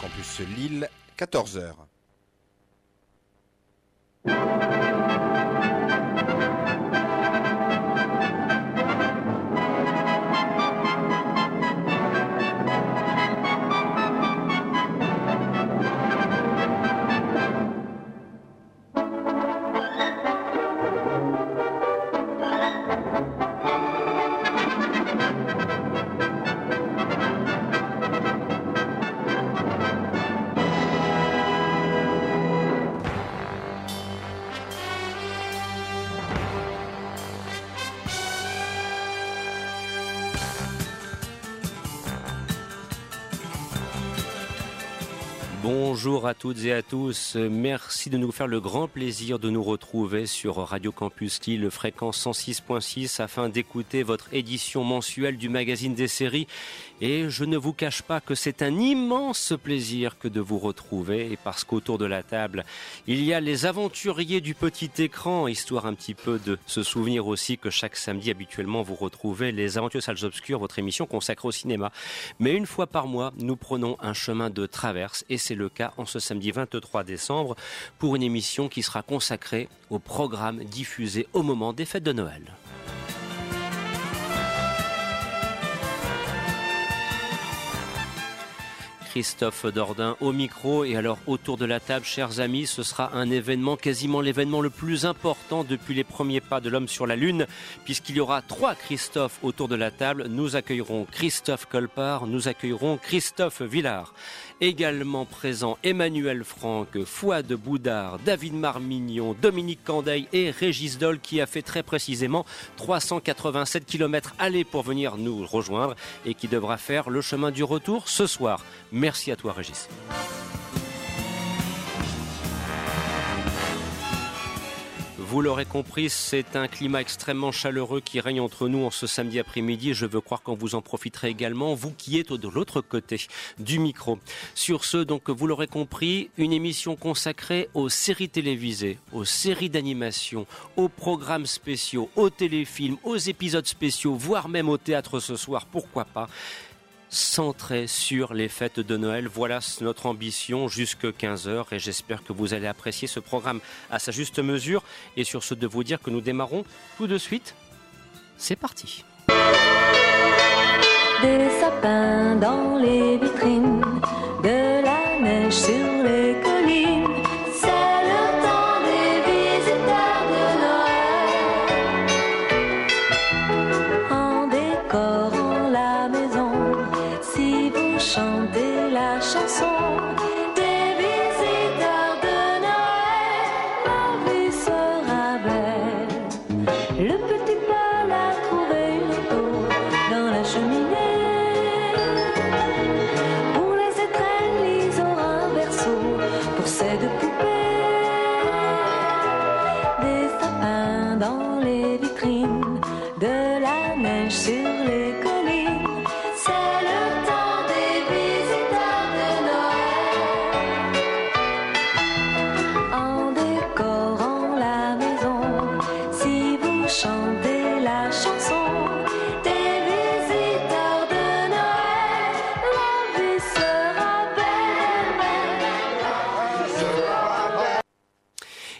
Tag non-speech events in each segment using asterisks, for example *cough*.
Campus Lille, 14h. Bonjour à toutes et à tous. Merci de nous faire le grand plaisir de nous retrouver sur Radio Campus Lille, fréquence 106.6, afin d'écouter votre édition mensuelle du magazine des séries. Et je ne vous cache pas que c'est un immense plaisir que de vous retrouver, et parce qu'autour de la table, il y a les aventuriers du petit écran, histoire un petit peu de se souvenir aussi que chaque samedi, habituellement, vous retrouvez les Aventures Salles Obscures, votre émission consacrée au cinéma. Mais une fois par mois, nous prenons un chemin de traverse, et c'est le cas en ce samedi 23 décembre pour une émission qui sera consacrée au programme diffusé au moment des fêtes de Noël. Christophe Dordain au micro. Et alors, autour de la table, chers amis, ce sera un événement, quasiment l'événement le plus important depuis les premiers pas de l'homme sur la Lune, puisqu'il y aura trois Christophe autour de la table. Nous accueillerons Christophe Colpart, nous accueillerons Christophe Villard. Également présent Emmanuel Franck, Fouad Boudard, David Marmignon, Dominique Candeil et Régis Doll qui a fait très précisément 387 km aller pour venir nous rejoindre et qui devra faire le chemin du retour ce soir. Merci à toi Régis. Vous l'aurez compris, c'est un climat extrêmement chaleureux qui règne entre nous en ce samedi après-midi. Je veux croire qu'on vous en profiterez également, vous qui êtes de l'autre côté du micro. Sur ce, donc, vous l'aurez compris, une émission consacrée aux séries télévisées, aux séries d'animation, aux programmes spéciaux, aux téléfilms, aux épisodes spéciaux, voire même au théâtre ce soir, pourquoi pas centré sur les fêtes de Noël. Voilà notre ambition jusque 15h et j'espère que vous allez apprécier ce programme à sa juste mesure. Et sur ce de vous dire que nous démarrons tout de suite. C'est parti.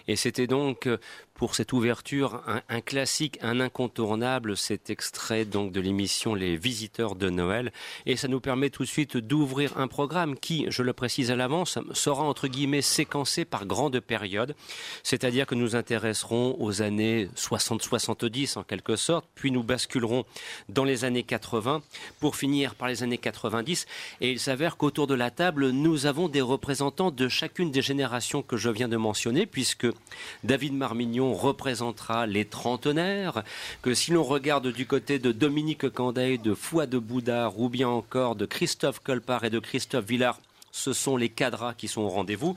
Et c'était donc euh, pour cette ouverture un, classique, un incontournable, cet extrait donc de l'émission Les Visiteurs de Noël. Et ça nous permet tout de suite d'ouvrir un programme qui, je le précise à l'avance, sera entre guillemets séquencé par grandes périodes. C'est-à-dire que nous intéresserons aux années 60-70 en quelque sorte, puis nous basculerons dans les années 80 pour finir par les années 90. Et il s'avère qu'autour de la table, nous avons des représentants de chacune des générations que je viens de mentionner, puisque David Marmignon représentera les trentenaires, que si l'on regarde du côté de Dominique Candeil, de Fouad de Boudard, ou bien encore de Christophe Colpart et de Christophe Villard, ce sont les cadras qui sont au rendez-vous.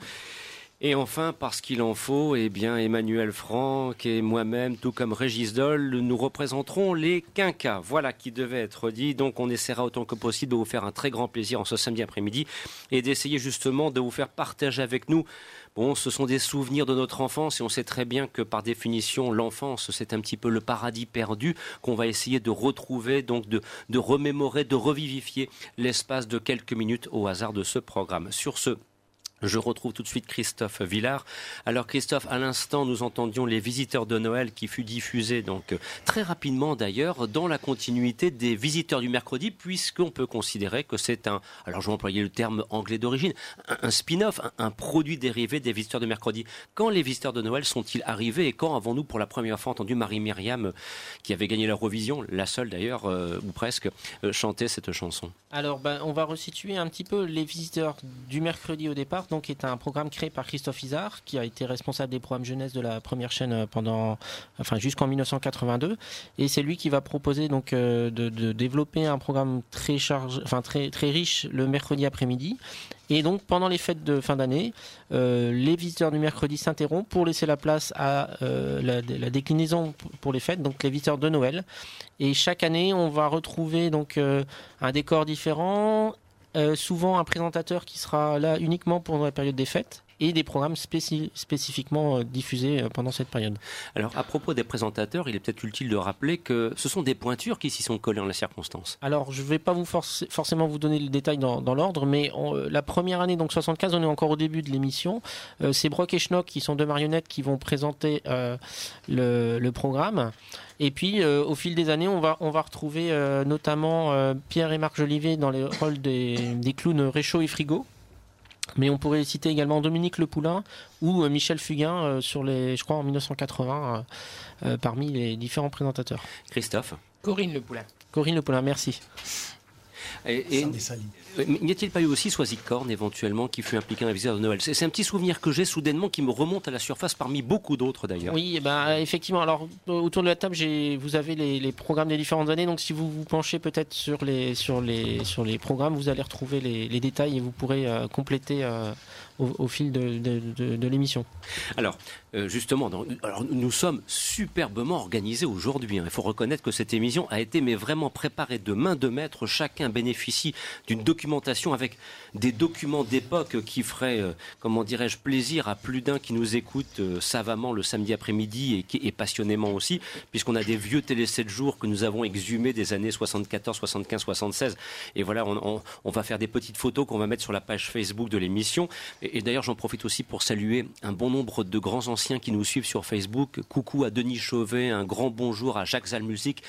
Et enfin, parce qu'il en faut, eh bien, Emmanuel Franck et moi-même, tout comme Régis Doll, nous représenterons les quinquas. Voilà qui devait être dit. Donc, on essaiera autant que possible de vous faire un très grand plaisir en ce samedi après-midi et d'essayer justement de vous faire partager avec nous Bon, ce sont des souvenirs de notre enfance et on sait très bien que par définition, l'enfance, c'est un petit peu le paradis perdu qu'on va essayer de retrouver, donc de, de remémorer, de revivifier l'espace de quelques minutes au hasard de ce programme. Sur ce, je retrouve tout de suite Christophe Villard. Alors Christophe, à l'instant, nous entendions les visiteurs de Noël qui fut diffusé donc euh, très rapidement d'ailleurs dans la continuité des visiteurs du mercredi, puisqu'on peut considérer que c'est un, alors je vais employer le terme anglais d'origine, un, spin-off, un, produit dérivé des visiteurs de mercredi. Quand les visiteurs de Noël sont-ils arrivés et quand avons-nous pour la première fois entendu Marie-Myriam, qui avait gagné l'Eurovision, la seule d'ailleurs, euh, ou presque, euh, chanter cette chanson? Alors ben, on va resituer un petit peu les visiteurs du mercredi au départ donc est un programme créé par Christophe Isard, qui a été responsable des programmes jeunesse de la première chaîne euh, pendant, enfin jusqu'en 1982, et c'est lui qui va proposer donc euh, de, développer un programme très chargé, enfin très très riche le mercredi après-midi. Et donc pendant les fêtes de fin d'année, euh, les visiteurs du mercredi s'interrompent pour laisser la place à la, déclinaison pour les fêtes, donc les visiteurs de Noël. Et chaque année, on va retrouver donc un décor différent, souvent un présentateur qui sera là uniquement pendant la période des fêtes et des programmes spécifiquement euh, diffusés euh, pendant cette période. Alors à propos des présentateurs, il est peut-être utile de rappeler que ce sont des pointures qui s'y sont collées en la circonstance. Alors je ne vais pas vous forcément vous donner le détail dans, l'ordre, mais la première année, donc 75, on est encore au début de l'émission. c'est Brock et Schnock qui sont deux marionnettes qui vont présenter le, programme. Et puis, au fil des années, on va, on va retrouver notamment Pierre et Marc Jolivet dans les rôles des, des clowns Réchaud et Frigo. Mais on pourrait citer également Dominique Le Poulain ou euh, Michel Fugain euh, sur les, je crois en 1980, euh, parmi les différents présentateurs. Christophe. Corinne Le Poulain. Corinne Le Poulain, merci. Et, n'y a-t-il pas eu aussi Soisic Korn éventuellement qui fut impliqué dans la visite de Noël C'est un petit souvenir que j'ai soudainement qui me remonte à la surface parmi beaucoup d'autres d'ailleurs. Oui, eh ben, effectivement. Alors autour de la table, vous avez les, programmes des différentes années. Donc si vous vous penchez peut-être sur les, sur, les, sur les programmes, vous allez retrouver les, détails et vous pourrez euh, compléter euh, au, fil de, l'émission. Alors, euh, justement, alors, nous sommes superbement organisés aujourd'hui. Hein. Il faut reconnaître que cette émission a été mais vraiment préparée de main de maître. Chacun bénéficie d'une documentation avec des documents d'époque qui feraient, euh, comment dirais-je, plaisir à plus d'un qui nous écoute euh, savamment le samedi après-midi et, passionnément aussi, puisqu'on a des vieux télé 7 jours que nous avons exhumés des années 74, 75, 76. Et voilà, on, va faire des petites photos qu'on va mettre sur la page Facebook de l'émission. D'ailleurs, j'en profite aussi pour saluer un bon nombre de grands anciens qui nous suivent sur Facebook. Coucou à Denis Chauvet, un grand bonjour à Jacques Zalmusic.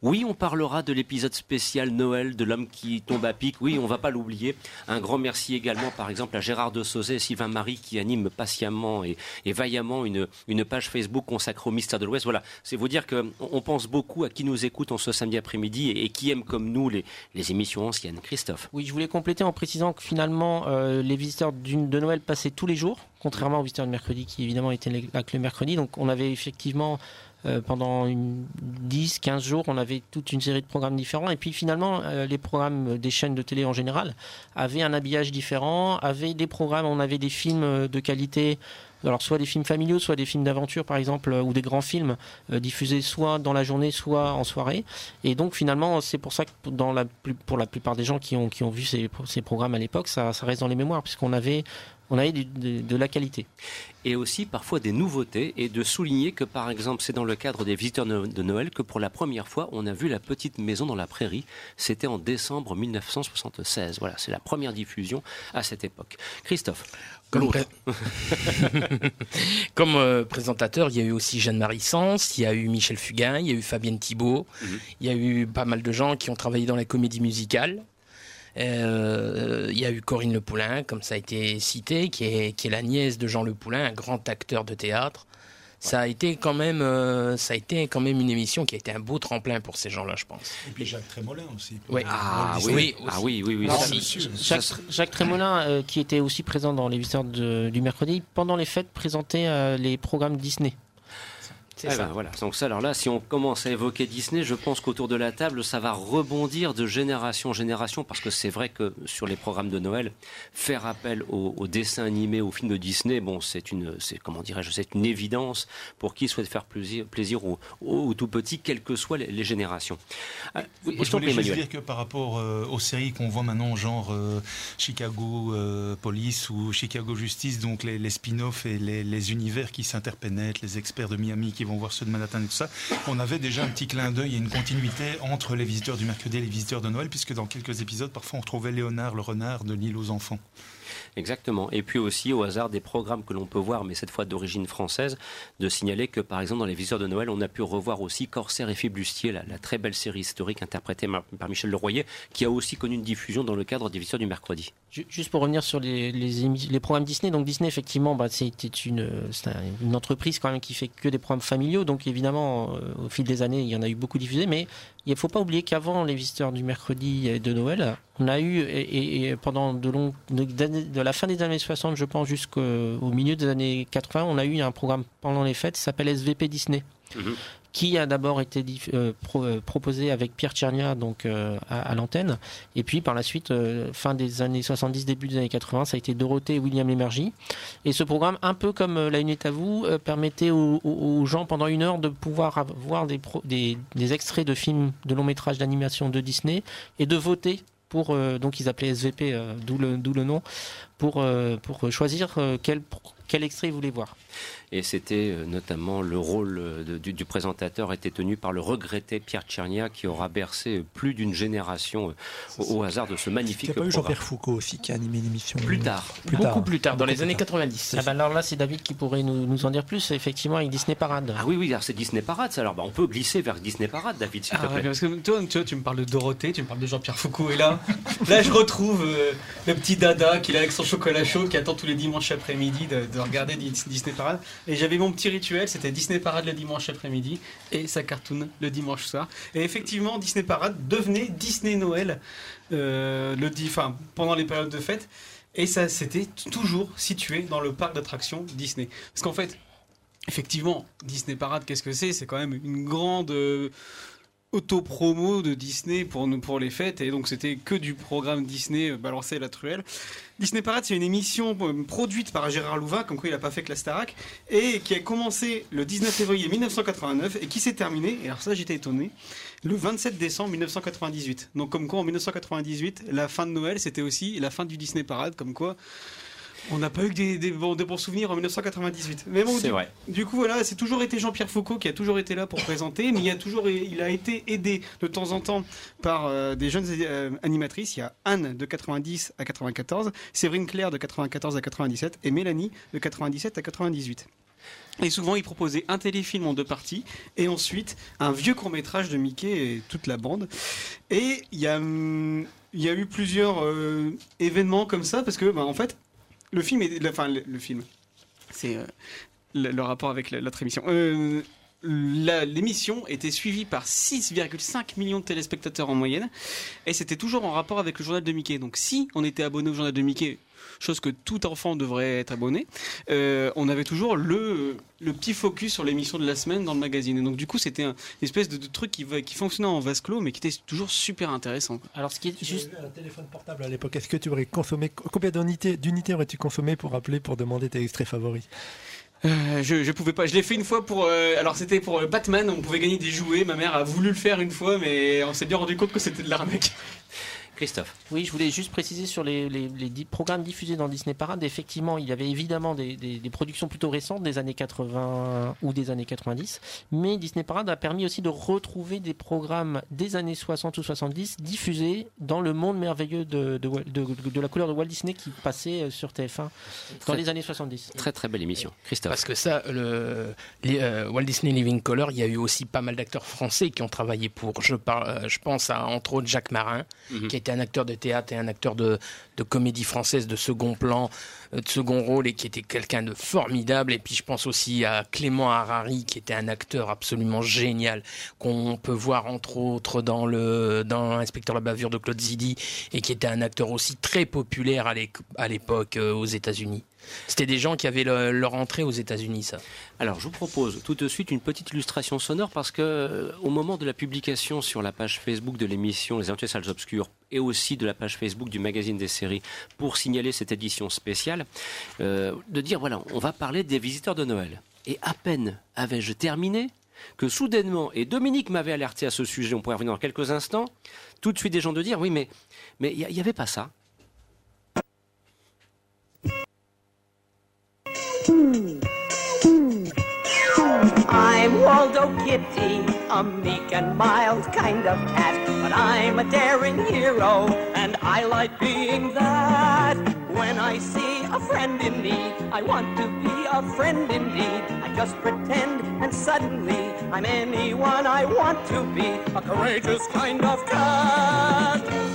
Oui, on parlera de l'épisode spécial Noël de l'homme qui tombe à pic. Oui, on va pas l'oublier. Un grand merci également, par exemple, à Gérard de Sauzet et Sylvain Marie qui animent patiemment et, vaillamment une, page Facebook consacrée au mystère de l'Ouest. Voilà, c'est vous dire qu'on on pense beaucoup à qui nous écoute en ce samedi après-midi et, qui aime comme nous les, les, émissions anciennes. Christophe. Oui, je voulais compléter en précisant que finalement, euh, les visiteurs de Noël passaient tous les jours, contrairement aux visiteurs de mercredi qui évidemment étaient là que le mercredi. Donc on avait effectivement euh, pendant une 10, 15 jours, on avait toute une série de programmes différents. Et puis finalement, euh, les programmes des chaînes de télé en général avaient un habillage différent, avaient des programmes, on avait des films euh, de qualité. Alors soit des films familiaux, soit des films d'aventure par exemple, ou des grands films diffusés soit dans la journée, soit en soirée. Et donc finalement, c'est pour ça que pour la plupart des gens qui ont, vu ces, ces programmes à l'époque, ça, ça reste dans les mémoires, puisqu'on avait on a de, la qualité. Et aussi parfois des nouveautés, et de souligner que par exemple c'est dans le cadre des visiteurs de Noël que pour la première fois on a vu la petite maison dans la prairie. C'était en décembre 1976. Voilà, c'est la première diffusion à cette époque. Christophe. Comme, *laughs* Comme euh, présentateur, il y a eu aussi Jeanne-Marie Sens, il y a eu Michel Fugain, il y a eu Fabienne Thibault, mhm. il y a eu pas mal de gens qui ont travaillé dans la comédie musicale. Euh, il y a eu Corinne Le Poulain, comme ça a été cité, qui est, qui est la nièce de Jean Le Poulain, un grand acteur de théâtre. Ça a été quand même, euh, ça a été quand même une émission qui a été un beau tremplin pour ces gens-là, je pense. Et puis Jacques Trémolin aussi. Ah, oui, ah oui, oui, oui. Jacques, Jacques, Trémolin, euh, qui était aussi présent dans les visiteurs du mercredi, pendant les fêtes, présentait les programmes Disney. C'est ça. ben voilà. Donc ça, alors là, si on commence à évoquer Disney, je pense qu'autour de la table, ça va rebondir de génération en génération, parce que c'est vrai que sur les programmes de Noël, faire appel aux, aux dessins animés, aux films de Disney, bon, c'est une, c'est comment dirais-je, c'est une évidence pour qui souhaite faire plaisir, plaisir aux, aux tout petits, quelles que soient les, les générations. Ah, oui, Moi, je voulais juste dire que par rapport euh, aux séries qu'on voit maintenant, genre euh, Chicago euh, Police ou Chicago Justice, donc les, les spin-offs et les, les univers qui s'interpénètrent, les experts de Miami qui voir ceux de et tout ça, on avait déjà un petit clin d'œil et une continuité entre les visiteurs du mercredi et les visiteurs de Noël, puisque dans quelques épisodes, parfois on retrouvait Léonard le renard de l'île aux enfants. Exactement. Et puis aussi, au hasard des programmes que l'on peut voir, mais cette fois d'origine française, de signaler que, par exemple, dans les visiteurs de Noël, on a pu revoir aussi Corsaire et Fibustier, la, la très belle série historique interprétée par Michel Leroyer, qui a aussi connu une diffusion dans le cadre des visiteurs du mercredi. Ju- Juste pour revenir sur les, programmes Disney, donc Disney effectivement, bah, c'était une, entreprise quand même qui fait que des programmes familiaux, donc évidemment euh, au fil des années il y en a eu beaucoup diffusés, mais il ne faut pas oublier qu'avant les visiteurs du mercredi et de Noël, on a eu et, pendant de longues de, de la fin des années 60, je pense jusqu'au au milieu des années 80, on a eu un programme pendant les fêtes qui s'appelle SVP Disney. Mhm. Qui a d'abord été euh, euh, proposé avec Pierre Tchernia donc euh, à, l'antenne. Et puis par la suite fin des années 70 début des années 80 ça a été Dorothée et William Lémergie. Et ce programme un peu comme La Une est à vous permettait aux, gens pendant une heure de pouvoir voir des, extraits de films de long métrage d'animation de Disney et de voter pour donc ils appelaient SVP d'où le nom pour choisir quel extrait ils voulaient voir Et c'était euh, notamment le rôle euh, de- du, du présentateur était tenu par le regretté Pierre Tchernia, qui aura bercé plus d'une génération euh, au, au hasard de ce Il magnifique n'y a pas eu programme. Jean-Pierre Foucault aussi qui a animé l'émission Plus tard. Plus Beaucoup tard. plus tard, dans les années plus 90. ah bah alors là c'est David qui pourrait nous, nous en dire plus effectivement avec Disney Parade Ah oui, oui, alors c'est Disney Parade. Alors, bah, on peut glisser vers Disney Parade, David, s'il te Ah ouais, plaît. parce que toi, tu, vois, tu me parles de Dorothée, tu me parles de Jean-Pierre Foucault, et là, là je retrouve euh, le petit dada qui est là avec son chocolat chaud, qui attend tous les dimanches après-midi de, de regarder Dis- Disney Parade. Et j'avais mon petit rituel, c'était Disney Parade le dimanche après-midi et sa cartoon le dimanche soir. Et effectivement, Disney Parade devenait Disney Noël euh, le enfin, pendant les périodes de fête. Et ça, c'était toujours situé dans le parc d'attractions Disney. Parce qu'en fait, effectivement, Disney Parade, qu'est-ce que c'est? C'est quand même une grande euh, auto-promo de Disney pour, nous, pour les fêtes. Et donc, c'était que du programme Disney euh, balancé à la truelle. Disney Parade, c'est une émission euh, produite par Gérard Louvain, comme quoi il n'a pas fait que la Starac, et qui a commencé le 19 février 1989 et qui s'est terminée, et alors ça j'étais étonné, le 27 décembre 1998. Donc comme quoi en 1998, la fin de Noël, c'était aussi la fin du Disney Parade, comme quoi on n'a pas eu que des, des bons, des bons souvenirs en 1998. Mais bon, C'est du, vrai. du coup, voilà, c'est toujours été Jean-Pierre Foucault qui a toujours été là pour présenter, mais il a toujours, il a été aidé de temps en temps par euh, des jeunes euh, animatrices. Il y a Anne de 90 à 94, Séverine Claire de 94 à 97 et Mélanie de 97 à 98. Et souvent, il proposait un téléfilm en deux parties et ensuite un vieux court-métrage de Mickey et toute la bande. Et il y a, hum, il y a eu plusieurs euh, événements comme ça parce que, bah, en fait, le film est, enfin, le, film, c'est euh, le, rapport avec la- l'autre émission. Euh, L'émission était suivie par 6,5 millions de téléspectateurs en moyenne et c'était toujours en rapport avec le journal de Mickey. Donc si on était abonné au journal de Mickey, chose que tout enfant devrait être abonné, euh, on avait toujours le, le petit focus sur l'émission de la semaine dans le magazine. Et donc du coup c'était un une espèce de, de truc qui, fonctionnait en vase clos mais qui était toujours super intéressant. alors ce qui est juste tu avais un téléphone portable à l'époque, est-ce que tu aurais consommé combien d'unités d'unités aurais-tu consommé pour appeler pour demander tes extraits favoris? Euh, je, je pouvais pas. Je l'ai fait une fois pour. euh, alors c'était pour Batman. On pouvait gagner des jouets. Ma mère a voulu le faire une fois, mais on s'est bien rendu compte que c'était de l'arnaque. Christophe. Oui, je voulais juste préciser sur les, les- les di- programmes diffusés dans Disney Parade. Effectivement, il y avait évidemment des, des- des productions plutôt récentes des années 80 ou des années 90. Mais Disney Parade a permis aussi de retrouver des programmes des années 60 ou 70 diffusés dans le monde merveilleux de, de, Wal- de- de la couleur de Walt Disney qui passait euh, sur TF1 dans Très- les années 70. Très très belle émission. Christophe. Parce que ça, le, les, euh, Walt Disney Living Color, il y a eu aussi pas mal d'acteurs français qui ont travaillé pour. Je, par- euh, je pense à entre autres Jacques Marin, Mhm. qui a été un acteur de théâtre et un acteur de, de comédie française de second plan, euh, de second rôle, et qui était quelqu'un de formidable. Et puis je pense aussi à Clément Harari, qui était un acteur absolument génial, qu'on peut voir entre autres dans le dans Inspecteur la bavure de Claude Zidi, et qui était un acteur aussi très populaire à l'époque euh, aux États-Unis. C'était des gens qui avaient le- leur entrée aux États-Unis, ça. Alors, je vous propose tout de suite une petite illustration sonore parce que euh, au moment de la publication sur la page Facebook de l'émission Les Aventures Salles Obscures et aussi de la page Facebook du magazine des séries pour signaler cette édition spéciale, euh, de dire voilà, on va parler des visiteurs de Noël. Et à peine avais-je terminé que soudainement, et Dominique m'avait alerté à ce sujet, on pourrait revenir dans quelques instants, tout de suite des gens de dire oui, mais mais il n'y avait pas ça. I'm Waldo Kitty, a meek and mild kind of cat. But I'm a daring hero, and I like being that. When I see a friend in need, I want to be a friend indeed. I just pretend, and suddenly I'm anyone I want to be. A courageous kind of cat.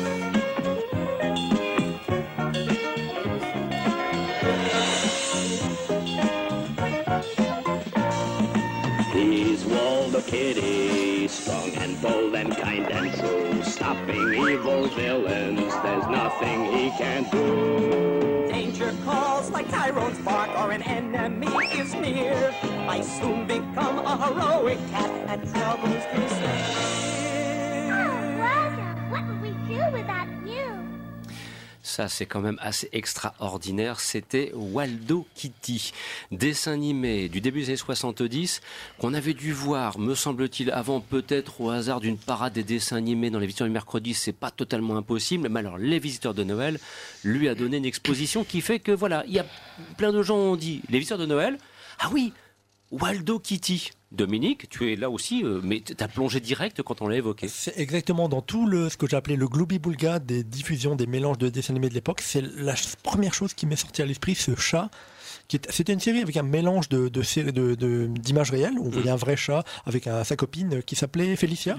Strong and bold and kind and true. Stopping evil villains, there's nothing he can't do. Danger calls like Tyrone's bark or an enemy is near. I soon become a heroic cat and troubles disappear. Oh, what would we do without you? Ça, c'est quand même assez extraordinaire. C'était Waldo Kitty, dessin animé du début des années 70, qu'on avait dû voir, me semble-t-il, avant peut-être au hasard d'une parade des dessins animés dans les visiteurs du mercredi. C'est pas totalement impossible. Mais alors, les visiteurs de Noël lui a donné une exposition qui fait que voilà, il y a plein de gens ont dit les visiteurs de Noël? Ah oui, Waldo Kitty. Dominique, tu es là aussi, euh, mais tu as plongé direct quand on l'a évoqué. C'est exactement dans tout le, ce que j'appelais le gloubi-boulga des diffusions, des mélanges de dessins animés de l'époque. C'est la première chose qui m'est sortie à l'esprit, ce chat. C'était une série avec un mélange de, de, séries- de- de- d'images réelles. On voyait un vrai chat avec un- sa copine qui s'appelait Félicia.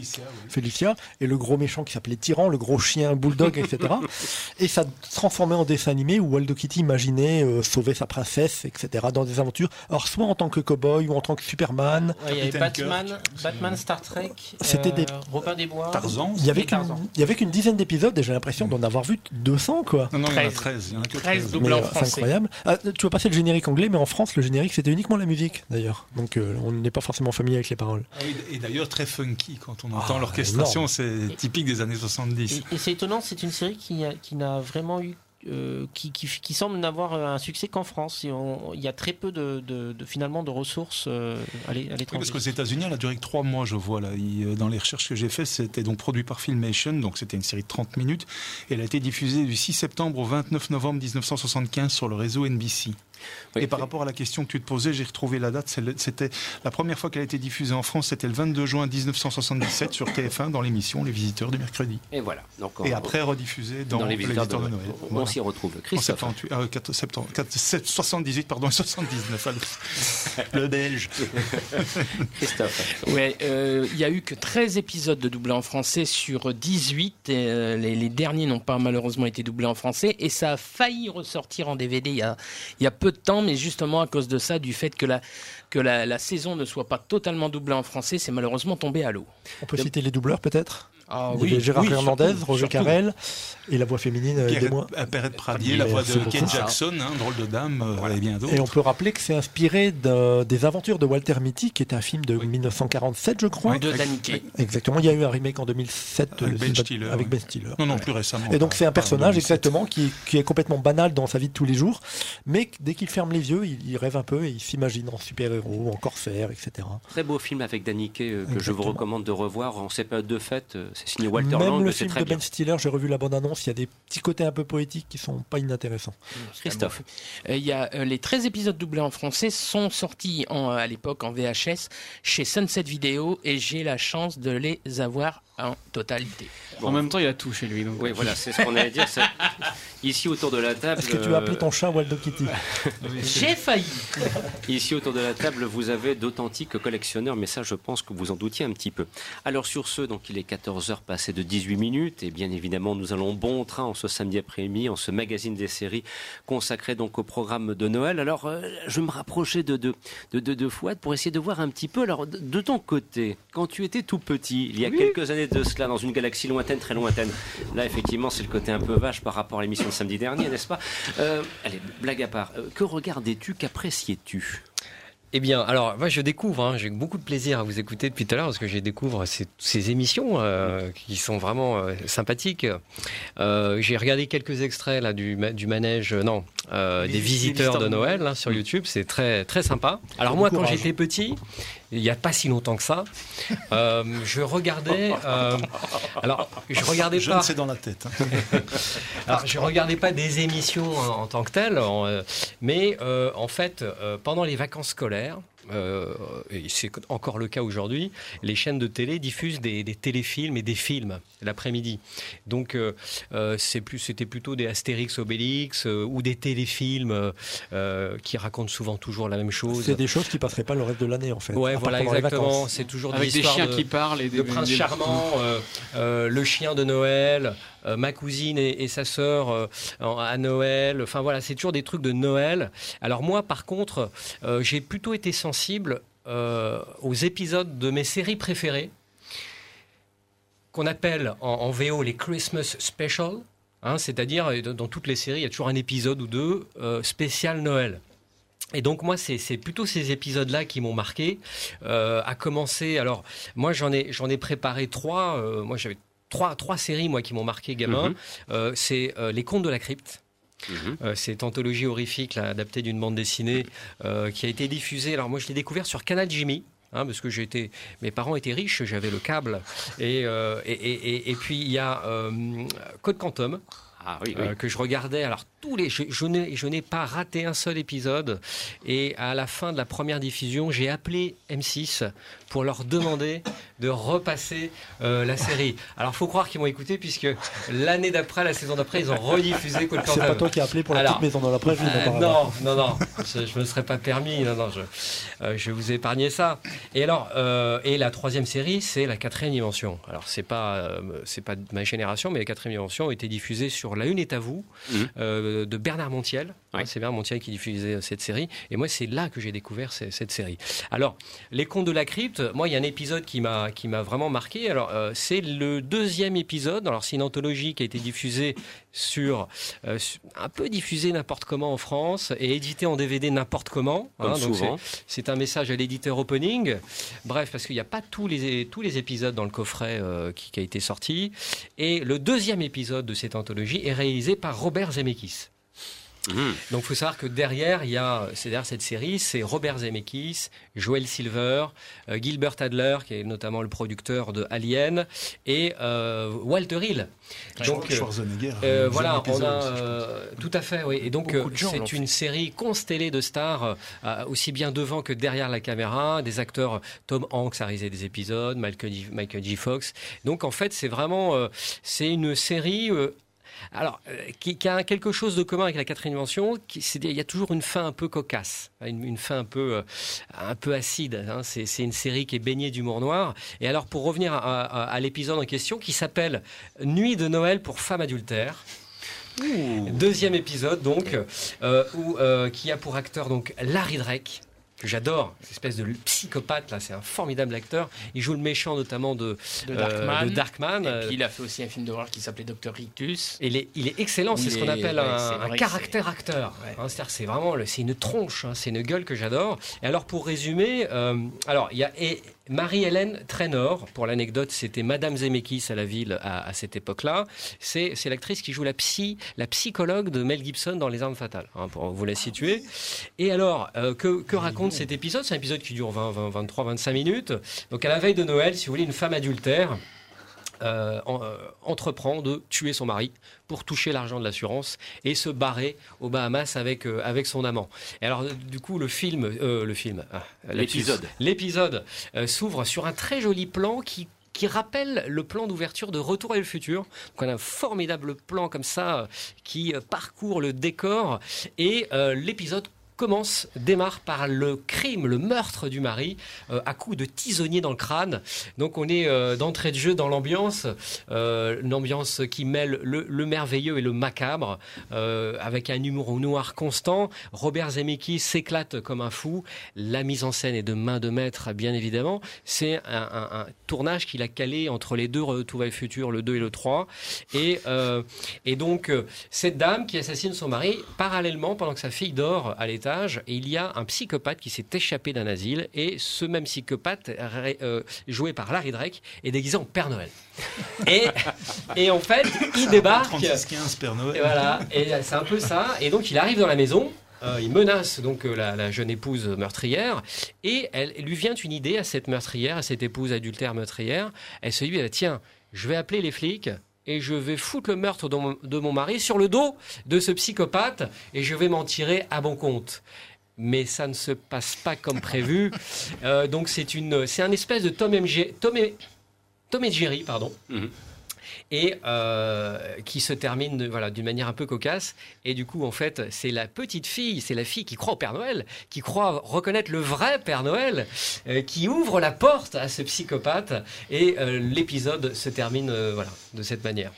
Félicia. Et le gros méchant qui s'appelait Tyran, le gros chien bulldog, etc. *laughs* et ça se transformait en dessin animé où Waldo Kitty imaginait euh, sauver sa princesse, etc. dans des aventures. Alors, soit en tant que cowboy ou en tant que Superman. Ouais, il y avait Batman, Batman, Star Trek, C'était euh, des- Robin des Bois. Il y avait et qu'une, Tarzan. il y avait qu'une dizaine d'épisodes et j'ai l'impression d'en avoir vu 200 quoi. Non, non, il y en a 13. Il y en a que 13. Mais, euh, c'est incroyable. Ah, tu vois passer le générique anglais, mais en France, le générique c'était uniquement la musique d'ailleurs. Donc euh, on n'est pas forcément familier avec les paroles. Ah Et d'ailleurs, très funky quand on entend Ah, l'orchestration, c'est typique des années 70. Et, et c'est étonnant, c'est une série qui, qui n'a vraiment eu. euh, qui, qui, qui semble n'avoir euh, un succès qu'en France. Il y a très peu de, de- de- finalement de ressources euh, à l'é- à Oui, l'étranger. parce qu'aux États-Unis, elle a duré que trois mois, je vois là. Il- dans les recherches que j'ai faites, c'était donc produit par Filmation, donc c'était une série de 30 minutes. Et elle a été diffusée du 6 septembre au 29 novembre 1975 sur le réseau NBC. Et par rapport à la question que tu te posais, j'ai retrouvé la date. C'était la première fois qu'elle a été diffusée en France, c'était le 22 juin 1977 sur TF1 dans l'émission Les Visiteurs du mercredi. Et voilà. Donc, Et on- après rediffusée dans, Les Visiteurs, de, Noël. On Voilà. s'y retrouve. En Christophe. 78, euh, 4 septembre- 4 sept- 78, pardon, *laughs* 79. allez. *laughs* le Belge. *laughs* Christophe. Ouais, euh, il y a eu que 13 épisodes de doublés en français sur 18. et, euh, les, les derniers n'ont pas malheureusement été doublés en français. Et ça a failli ressortir en DVD il y a, il y a peu de temps, mais justement à cause de ça, du fait que la, que la, la saison ne soit pas totalement doublée en français, c'est malheureusement tombé à l'eau. On peut citer les doubleurs peut-être? Ah Il y oui, Gérard oui, Hernandez, surtout, Roger surtout. Carrel et la voix féminine Pierre des mois. Perrette Pradier, la voix de. Ken Jackson, hein, drôle de dame, euh, et bien d'autres. Et on peut rappeler que c'est inspiré de- des aventures de Walter Mitty, qui est un film de 1947, je crois. Oui, De Dan Kay. Exactement. Il y a eu un remake en 2007 Avec euh, Ben Stiller, avec ouais. Ben Stiller. Non, non, plus récemment. Et donc c'est un personnage 2007. exactement qui, qui est complètement banal dans sa vie de tous les jours, mais dès qu'il ferme les yeux, il, il rêve un peu et il s'imagine en super-héros, en corsaire, etc. Très beau film avec Danny Kaye euh, que je vous recommande de revoir en ces périodes de fête. C'est signé Walter Même Lang, le film très de bien. Ben Stiller, j'ai revu la bande-annonce, il y a des petits côtés un peu poétiques qui sont pas inintéressants. Christophe. Euh, Il y a, euh, les 13 épisodes doublés en français sont sortis en, à l'époque en VHS chez Sunset Video et j'ai la chance de les avoir en totalité. Bon. En même temps, il a tout chez lui. Donc. Oui, voilà, c'est ce qu'on allait dire. *laughs* Ici autour de la table. Est-ce que tu as appelé ton chat Waldo Kitty *laughs* J'ai failli. Ici autour de la table, vous avez d'authentiques collectionneurs, mais ça, je pense que vous en doutiez un petit peu. Alors sur ce, donc il est 14h passé de 18 minutes, et bien évidemment, nous allons bon train en ce samedi après-midi, en ce magazine des séries consacré donc au programme de Noël. Alors, euh, je vais me rapprocher de de, de, de, de Fouad pour essayer de voir un petit peu. Alors, de, de ton côté, quand tu étais tout petit, il y a quelques années de cela, dans une galaxie lointaine, très lointaine, là, effectivement, c'est le côté un peu vache par rapport à l'émission de samedi dernier, n'est-ce pas? Euh, Allez, blague à part, euh, que regardais-tu, qu'appréciais-tu Eh bien, alors, moi, je découvre, hein, j'ai beaucoup de plaisir à vous écouter depuis tout à l'heure parce que je découvre ces, ces émissions euh, qui sont vraiment euh, sympathiques. Euh, j'ai regardé quelques extraits là, du, du manège, non, des visiteurs de Noël hein, sur YouTube. C'est très, très sympa. Alors, moi, quand j'étais petit, il n'y a pas si longtemps que ça, euh, je regardais. euh, alors, je regardais pas. c'est dans la tête. hein. *laughs* Alors, je regardais pas des émissions en, en tant que telles, en, euh, mais en fait, pendant les vacances scolaires, euh, et c'est encore le cas aujourd'hui, les chaînes de télé diffusent des, des téléfilms et des films l'après-midi. Donc, euh, euh, c'est plus, c'était plutôt des Astérix, Obélix euh, ou des téléfilms qui racontent souvent toujours la même chose. C'est des choses qui passeraient pas le reste de l'année en fait. Ouais, voilà, exactement. C'est toujours Avec des histoires chiens de- qui parlent et des. le prince des- charmant, euh, euh, le chien de Noël, ma cousine et, sa sœur euh, à Noël. Enfin voilà, c'est toujours des trucs de Noël. Alors moi, par contre, euh, j'ai plutôt été sensible euh, aux épisodes de mes séries préférées qu'on appelle en, VO les Christmas Special. hein, C'est-à-dire, euh, dans toutes les séries, il y a toujours un épisode ou deux euh, spécial Noël. Et donc moi, c'est plutôt ces épisodes-là qui m'ont marqué. Euh, à commencer, alors moi j'en ai ai préparé trois. euh, moi j'avais trois trois séries moi qui m'ont marqué gamin. Mhm. Euh, c'est euh, les Contes de la crypte. Mhm. Euh, cette anthologie horrifique là, adaptée d'une bande dessinée euh, qui a été diffusée. Alors moi je l'ai découvert sur Canal Jimmy. hein, parce que j'étais, mes parents étaient riches, j'avais le câble. Et, euh, et, et- puis il y a Code Quantum, Ah oui, oui. que je regardais. Alors tous les, je, je n'ai, pas raté un seul épisode. Et à la fin de la première diffusion, j'ai appelé M6 pour leur demander de repasser euh, la série. Alors faut croire qu'ils m'ont écouté puisque l'année d'après, la saison d'après, ils ont rediffusé C'est pas toi qui as appelé pour la Alors, petite maison dans la prairie. Euh, non, non, non, je, je me serais pas permis. Non, non, je, euh, je vais vous épargner ça. Et alors, euh, et la troisième série, c'est la quatrième dimension. Alors, c'est pas, euh, c'est pas de ma génération, mais la quatrième dimension a été diffusée sur La Une est à vous Mhm. De Bernard Montiel. Ouais. Hein, c'est Bernard Montiel qui diffusait euh, cette série. Et moi, c'est là que j'ai découvert ce- cette série. Alors, Les Contes de la Crypte. Moi, il y a un épisode qui m'a vraiment marqué. Alors, euh, c'est le deuxième épisode. Alors, c'est une anthologie qui a été diffusée sur euh, un peu diffusée n'importe comment en France et édité en DVD n'importe comment. Comme hein, c'est- c'est un message à l'éditeur opening. Bref, parce qu'il n'y a pas tous les, tous les épisodes dans le coffret euh, qui, qui a été sorti. Et le deuxième épisode de cette anthologie est réalisé par Robert Zemeckis. Mhm. Donc il faut savoir que derrière, il y a, c'est derrière cette série, c'est Robert Zemeckis, Joel Silver, euh, Gilbert Adler, qui est notamment le producteur de Alien, et euh, Walter Hill. Donc, euh, Schwarzenegger. euh, voilà, on a euh, tout à fait, oui. Et donc c'est une série constellée de stars, euh, aussi bien devant que derrière la caméra, des acteurs. Tom Hanks a réalisé des épisodes, Michael J. Michael J. Fox. Donc en fait, c'est vraiment, euh, c'est une série. Alors, euh, qui, qui a quelque chose de commun avec la quatrième dimension, il y a toujours une fin un peu cocasse, hein, une, une fin un peu, euh, un peu acide. hein. C'est, une série qui est baignée d'humour noir. Et alors, pour revenir à, à- à l'épisode en question, qui s'appelle Nuit de Noël pour femmes adultères. Deuxième épisode donc euh, où, euh, qui a pour acteur donc Larry Drake que j'adore, cette espèce de psychopathe là, c'est un formidable acteur. Il joue le méchant notamment de, De euh, Darkman. de Darkman. Et puis il a fait aussi un film d'horreur qui s'appelait Docteur Rictus. il est, il est excellent, c'est ce qu'on appelle ouais, un, caractère acteur. Ouais. Hein, C'est-à-dire c'est vraiment, c'est une tronche, hein, c'est une gueule que j'adore. Et alors pour résumer, euh, alors il y a et Marie-Hélène Trainor, pour l'anecdote, c'était Madame Zemeckis à la ville à, cette époque-là. C'est, c'est l'actrice qui joue la psy, la psychologue de Mel Gibson dans Les Armes Fatales, hein, pour vous la situer. Et alors, euh, que, que raconte cet épisode? C'est un épisode qui dure 20, 20, 23, 25 minutes. Donc à la veille de Noël, si vous voulez, une femme adultère euh, euh, entreprend de tuer son mari pour toucher l'argent de l'assurance et se barrer aux Bahamas avec, euh, avec son amant. Et alors, du coup, le film, euh, le film, ah. L'épisode. l'épisode s'ouvre sur un très joli plan qui qui rappelle le plan d'ouverture de Retour à le futur. Donc on a un formidable plan comme ça qui parcourt le décor et euh, l'épisode commence, démarre par le crime, le meurtre du mari, euh, à coups de tisonnier dans le crâne. Donc on est euh, d'entrée de jeu dans l'ambiance, euh, une ambiance qui mêle le, le merveilleux et le macabre, euh, avec un humour noir constant. Robert Zemeckis s'éclate comme un fou. La mise en scène est de main de maître, bien évidemment. C'est un, tournage qu'il a calé entre les deux Retour vers le futur, le 2 et le 3. Et, et donc, cette dame qui assassine son mari, parallèlement, pendant que sa fille dort à l'étage, et il y a un psychopathe qui s'est échappé d'un asile, et ce même psychopathe, euh, joué par Larry Drake, est déguisé en Père Noël. *laughs* Et, et en fait, il débarque. 36-15 Père Noël. Et voilà, et c'est un peu ça. Et donc il arrive dans la maison. euh, il menace donc euh, la, la jeune épouse meurtrière et elle lui vient une idée à cette meurtrière, à cette épouse adultère meurtrière. Elle se dit ben, tiens, je vais appeler les flics et je vais foutre le meurtre de mon, de mon mari sur le dos de ce psychopathe et je vais m'en tirer à bon compte. Mais ça ne se passe pas comme prévu. *laughs* Euh, donc c'est une, c'est un espèce de Tom, MG, Tom, et, Tom et Jerry, pardon et euh, qui se termine voilà d'une manière un peu cocasse. Et du coup en fait c'est la petite fille c'est la fille qui croit au Père Noël qui croit reconnaître le vrai Père Noël euh, qui ouvre la porte à ce psychopathe. Et euh, l'épisode se termine voilà de cette manière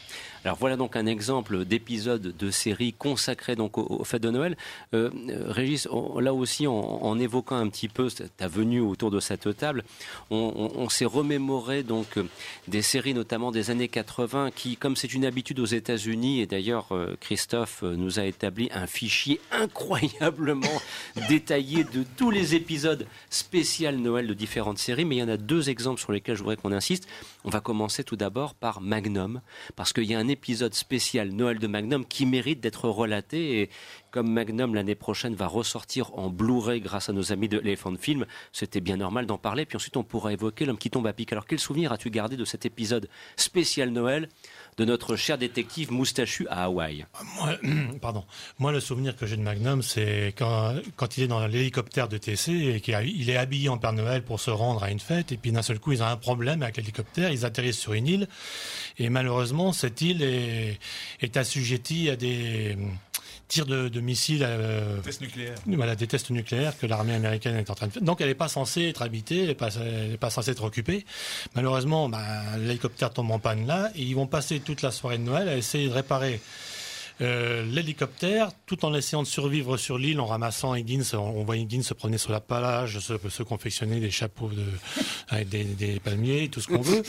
Alors voilà donc un exemple d'épisode de série consacré donc au, au fête de Noël. Euh, Régis, là aussi en, évoquant un petit peu ta venue autour de cette table, on s'est remémoré donc euh, des séries notamment des années 80 qui, comme c'est une habitude aux États-Unis, et d'ailleurs euh, Christophe euh, nous a établi un fichier *laughs* incroyablement *laughs* détaillé de tous les épisodes spécial Noël de différentes séries, mais il y en a deux exemples sur lesquels je voudrais qu'on insiste. On va commencer tout d'abord par Magnum, parce qu'il y a un épisode spécial Noël de Magnum qui mérite d'être relaté. Et comme Magnum l'année prochaine va ressortir en Blu-ray grâce à nos amis de Elephant Film, c'était bien normal d'en parler. Puis ensuite, on pourra évoquer l'homme qui tombe à pic. Alors, quel souvenir as-tu gardé de cet épisode spécial Noël? De notre cher détective moustachu à Hawaï Moi, *clears throat* pardon. Moi, le souvenir que j'ai de Magnum, c'est quand, il est dans l'hélicoptère de TC et qu'il est habillé en Père Noël pour se rendre à une fête, et puis d'un seul coup, ils ont un problème avec l'hélicoptère, ils atterrissent sur une île, et malheureusement, cette île est assujettie à des tirs de, de missiles, euh, Tests nucléaires. voilà, des tests nucléaires que l'armée américaine est en train de faire. Donc, elle n'est pas censée être habitée, elle n'est pas, censée être occupée. Malheureusement, bah, l'hélicoptère tombe en panne là, et ils vont passer toute la soirée de Noël à essayer de réparer euh, l'hélicoptère, tout en essayant de survivre sur l'île, en ramassant Higgins. On, on voit Higgins se promener sur la plage, se, se confectionner des chapeaux de, *laughs* avec des, des palmiers, tout ce qu'on veut,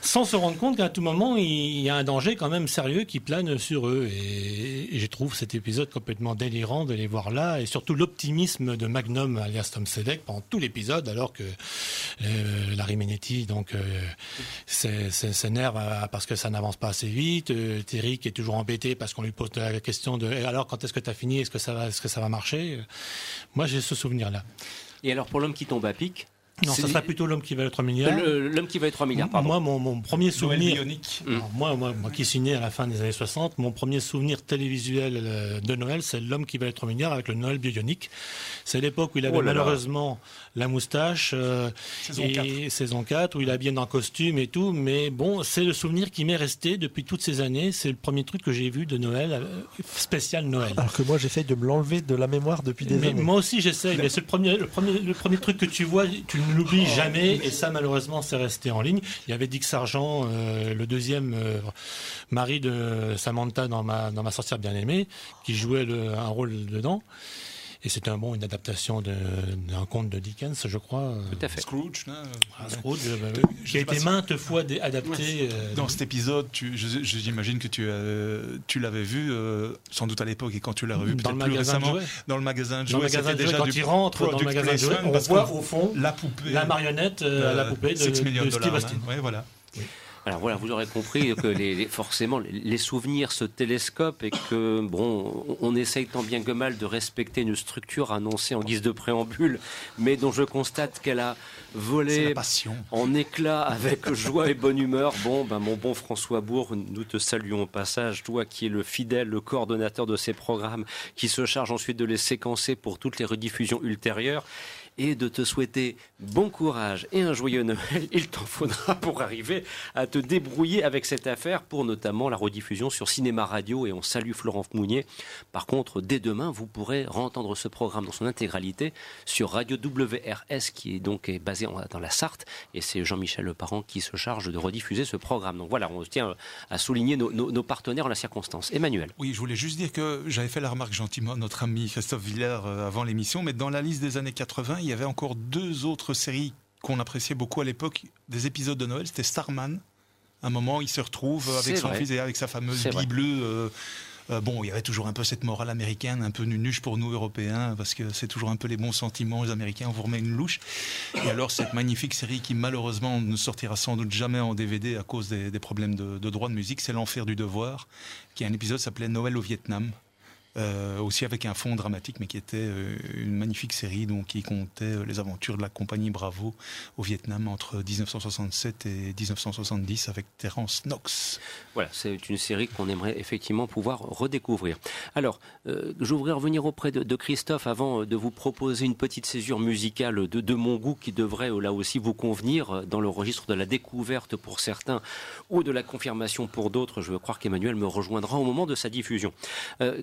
sans se rendre compte qu'à tout moment, il, y a un danger quand même sérieux qui plane sur eux. Et, et je trouve cet épisode complètement délirant de les voir là, et surtout l'optimisme de Magnum, alias Tom Selleck, pendant tout l'épisode, alors que euh, Larry Menetti, donc, euh, s'é- s'é- s'énerve à- parce que ça n'avance pas assez vite. Euh, Terry qui est toujours embêté parce qu'on lui pose la question de alors quand est-ce que tu as fini? Est-ce que ça va, est-ce que ça va marcher? Moi, j'ai ce souvenir-là. Et alors, pour l'homme qui tombe à pic Non, ça serait plutôt l'homme qui va être 3 milliards. L'homme qui va être 3 milliards, pardon. Moi, mon, mon premier souvenir. bionique. Alors, moi, moi, moi qui suis né à la fin des années 60, mon premier souvenir télévisuel euh, de Noël, c'est l'homme qui va être 3 milliards avec le Noël bionique. C'est l'époque où il avait Oh là là. La moustache euh, Saison et 4. saison 4 où il est habillé en costume et tout. Mais bon, c'est le souvenir qui m'est resté depuis toutes ces années. C'est le premier truc que j'ai vu de Noël, euh, spécial Noël. Alors que moi, j'essaye de me l'enlever de la mémoire depuis des Mais années. moi aussi j'essaye, mais c'est le premier, le, premier, le premier truc que tu vois, tu ne l'oublies jamais, et ça malheureusement c'est resté en ligne. Il y avait Dick Sargent, euh, le deuxième euh, mari de Samantha dans ma, dans ma sorcière bien-aimée, qui jouait le- un rôle dedans. Et c'était un bon, une adaptation de- d'un conte de Dickens, je crois. Tout à fait. Scrooge, là, Ah, Scrooge, euh, bah, Je qui a été si- maintes fois adapté. euh, Dans cet épisode, j'imagine que tu, euh, tu l'avais vu euh, sans doute à l'époque et quand tu l'as revu Dans peut-être le plus magasin de récemment dans le magasin de Dans le jouets. magasin c'était de jouets, déjà quand du il rentre dans le magasin de jouets, on voit au fond la poupée, la marionnette, euh, la poupée de, Six million de Steve dollars, Austin. hein. Ouais, voilà. Alors voilà, vous aurez compris que les, les- forcément les souvenirs se télescopent et que bon, on, essaye tant bien que mal de respecter une structure annoncée en guise de préambule, mais dont je constate qu'elle a volé en éclats avec *laughs* joie et bonne humeur. Bon, ben mon bon François Bourg, nous te saluons au passage, toi qui es le fidèle, le coordonnateur de ces programmes, qui se charge ensuite de les séquencer pour toutes les rediffusions ultérieures. Et de te souhaiter bon courage et un joyeux Noël. Il t'en faudra pour arriver à te débrouiller avec cette affaire pour notamment la rediffusion sur Cinéma Radio et on salue Florent Mounier. Par contre, dès demain, vous pourrez entendre ce programme dans son intégralité sur Radio WRS qui est donc basé dans la Sarthe et c'est Jean-Michel Leparent qui se charge de rediffuser ce programme. Donc voilà, on tient à souligner nos, nos partenaires en la circonstance. Emmanuel. Oui, je voulais juste dire que j'avais fait la remarque gentiment à notre ami Christophe Villers euh, avant l'émission, mais dans la liste des années 80, il y avait encore deux autres séries qu'on appréciait beaucoup à l'époque, des épisodes de Noël. C'était Starman. un moment, il se retrouve avec son fils et avec sa fameuse bille bleue. Euh, euh, bon, il y avait toujours un peu cette morale américaine, un peu nunuche pour nous Européens, parce que c'est toujours un peu les bons sentiments, les Américains, on vous remet une louche. Et alors cette magnifique série qui malheureusement ne sortira sans doute jamais en DVD à cause des, problèmes de, de droit de musique, c'est L'Enfer du Devoir, qui a un épisode s'appelait Noël au Vietnam. Euh, aussi avec un fond dramatique, mais qui était euh, une magnifique série donc, qui comptait euh, les aventures de la compagnie Bravo au Vietnam entre 1967 et 1970 avec Terence Knox. Voilà, c'est une série qu'on aimerait effectivement pouvoir redécouvrir. Alors, je voudrais revenir auprès de, Christophe avant de vous proposer une petite césure musicale de, de mon goût qui devrait là aussi vous convenir dans le registre de la découverte pour certains ou de la confirmation pour d'autres. Je veux croire qu'Emmanuel me rejoindra au moment de sa diffusion.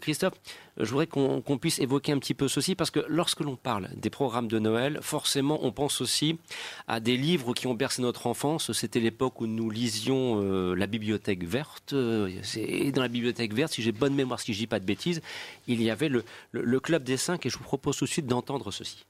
Christophe, je voudrais qu'on puisse évoquer un petit peu ceci parce que lorsque l'on parle des programmes de Noël, forcément on pense aussi à des livres qui ont bercé notre enfance. C'était l'époque où nous lisions euh, la bibliothèque verte. Et dans la bibliothèque verte, si j'ai bonne mémoire, si je dis pas de bêtises, il y avait le, le club des cinq et je vous propose tout de suite d'entendre ceci.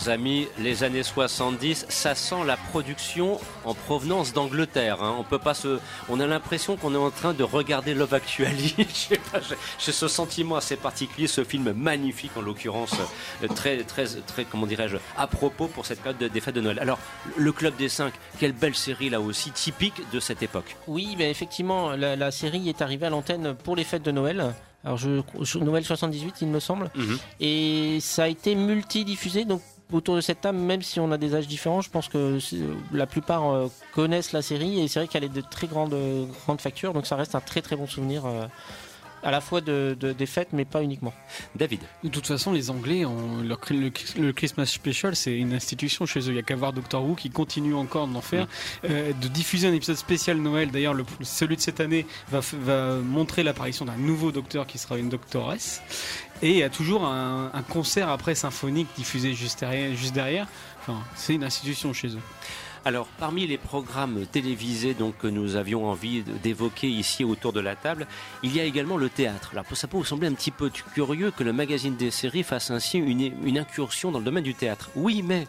Chers amis, les années 70, ça sent la production en provenance d'Angleterre. Hein. On peut pas se, on a l'impression qu'on est en train de regarder Love Actually. *laughs* J'ai ce sentiment assez particulier, ce film magnifique en l'occurrence, euh, très, très, très, comment dirais-je, à propos pour cette période des fêtes de Noël. Alors, le Club des Cinq, quelle belle série là aussi, typique de cette époque. Oui, mais effectivement, la, la série est arrivée à l'antenne pour les fêtes de Noël. Alors, je, Noël 78, il me semble. Mhm. Et ça a été multidiffusé. Donc, autour de cette table, même si on a des âges différents, je pense que la plupart euh, connaissent la série. Et c'est vrai qu'elle est de très grande, grande facture. Donc, ça reste un très très bon souvenir euh, à la fois de, des fêtes, mais pas uniquement. David. De toute façon, les Anglais, le, Christmas Special, c'est une institution chez eux. Il n'y a qu'à voir Doctor Who qui continue encore d'en faire, euh, de diffuser un épisode spécial Noël. D'ailleurs, celui de cette année va, va montrer l'apparition d'un nouveau docteur qui sera une doctoresse. Et il y a toujours un, concert après symphonique diffusé juste derrière. Enfin, c'est une institution chez eux. Alors, parmi les programmes télévisés donc, que nous avions envie d'évoquer ici autour de la table, il y a également le théâtre. Alors, ça peut vous sembler un petit peu curieux que le magazine des séries fasse ainsi une incursion dans le domaine du théâtre. Oui, mais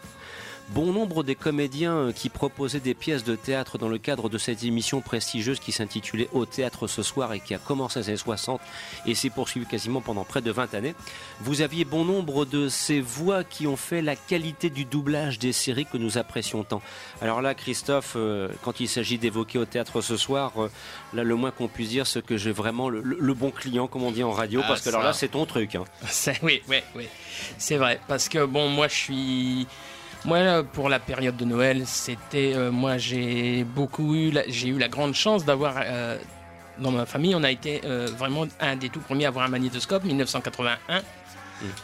Bon nombre des comédiens qui proposaient des pièces de théâtre dans le cadre de cette émission prestigieuse qui s'intitulait Au théâtre ce soir et qui a commencé dans les années 60 et s'est poursuivie quasiment pendant près de 20 années. Vous aviez bon nombre de ces voix qui ont fait la qualité du doublage des séries que nous apprécions tant. Alors là, Christophe, euh, quand il s'agit d'évoquer au théâtre ce soir, euh, là, le moins qu'on puisse dire, c'est que j'ai vraiment le, bon client, comme on dit en radio, ah, parce que alors là, c'est ton truc. Hein. *laughs* Oui, oui, oui. C'est vrai, parce que bon, moi, je suis moi, pour la période de Noël, c'était. Euh, moi, j'ai beaucoup eu. J'ai eu la grande chance d'avoir. Euh, dans ma famille, on a été euh, vraiment un des tout premiers à avoir un magnétoscope, 1981. Mmh.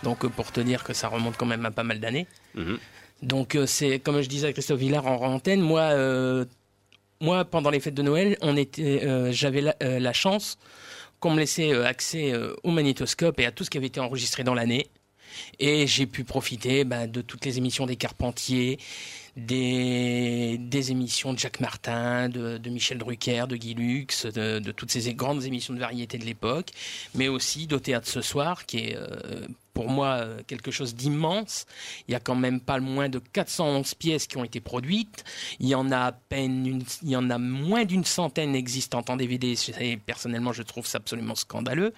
Donc, pour te dire que ça remonte quand même à pas mal d'années. Mmh. Donc, c'est comme je disais à Christophe Villard en antenne, moi, moi, pendant les fêtes de Noël, on était, j'avais la, la, chance qu'on me laissait accès au magnétoscope et à tout ce qui avait été enregistré dans l'année. Et j'ai pu profiter bah, de toutes les émissions des Carpentiers, des, émissions de Jacques Martin, de, de Michel Drucker, de Guy Lux, de, de toutes ces grandes émissions de variété de l'époque, mais aussi Théâtre ce soir, qui est euh, pour moi euh, quelque chose d'immense. Il y a quand même pas moins de 411 pièces qui ont été produites. Il y en a à peine une, il y en a moins d'une centaine existantes en DVD. Et personnellement, je trouve ça absolument scandaleux.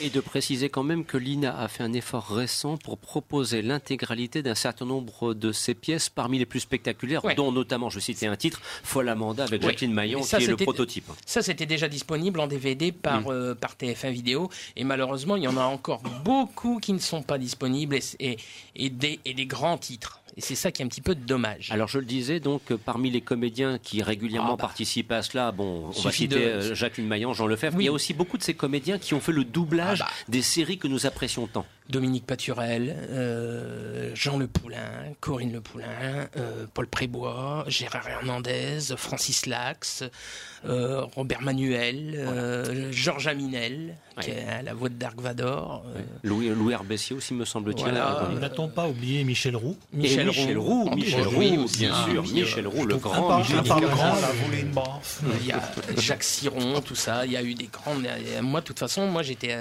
Et de préciser quand même que l'INA a fait un effort récent pour proposer l'intégralité d'un certain nombre de ces pièces parmi les plus spectaculaires, Ouais. dont notamment, je citais un titre, Folle Amanda avec. Jacqueline Maillon, ça, qui est le prototype. Ça, c'était déjà disponible en DVD par, Mm. euh, par TF1 Vidéo. Et malheureusement, il y en a encore beaucoup qui ne sont pas disponibles et, et, et des, et des grands titres. Et c'est ça qui est un petit peu dommage. Alors je le disais, donc euh, parmi les comédiens qui régulièrement participent à cela, bon, on va Ah bah. Citer de- euh, Jacqueline Maillan, Jean Lefebvre, il y a aussi beaucoup de ces comédiens qui ont fait le doublage Ah bah. des séries que nous apprécions tant. Dominique Paturel, euh, Jean Le Poulain, Corinne Le Poulain, euh, Paul Prébois, Gérard Hernandez, Francis Lax, euh, Robert Manuel, euh, Georges Aminel, qui a la voix de Dark Vador. euh, Louis, Louis Herbessier aussi, me semble-t-il. Voilà. Euh, N'a-t-on pas oublié Michel Roux Et Michel Roux, Michel Roux, bien Ah, sûr, oui, Michel Roux, le grand Michel grand. Il y a Jacques Siron, tout ça. Il y a eu des grandes. Moi, de toute façon, moi, j'étais.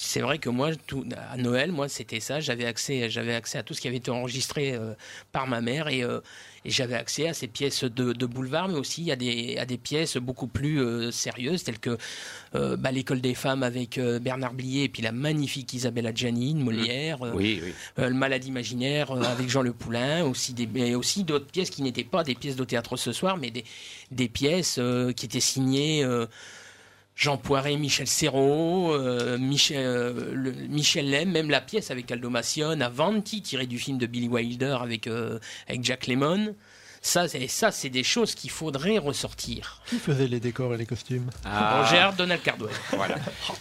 C'est vrai que moi, tout, à Noël, moi, c'était ça. J'avais accès, j'avais accès à tout ce qui avait été enregistré euh, par ma mère et, euh, et j'avais accès à ces pièces de, de boulevard, mais aussi à des, à des pièces beaucoup plus euh, sérieuses, telles que bah, l'école des femmes avec Bernard Blier et puis la magnifique Isabelle Adjani, Molière. Oui, oui. euh, le Malade imaginaire avec Jean Le Poulain, aussi des, mais aussi d'autres pièces qui n'étaient pas des pièces de théâtre ce soir, mais des, des pièces qui étaient signées Jean Poiret, Michel Serrault, euh, Michel, euh, le- Michel Lem, même la pièce avec Aldo Macione, Avanti, tirée du film de Billy Wilder avec, euh, avec Jack Lemmon. Ça, c'est, ça, c'est des choses qu'il faudrait ressortir. Qui faisait les décors et les costumes? Ah. Roger Hart, Donald Cardwell. Voilà.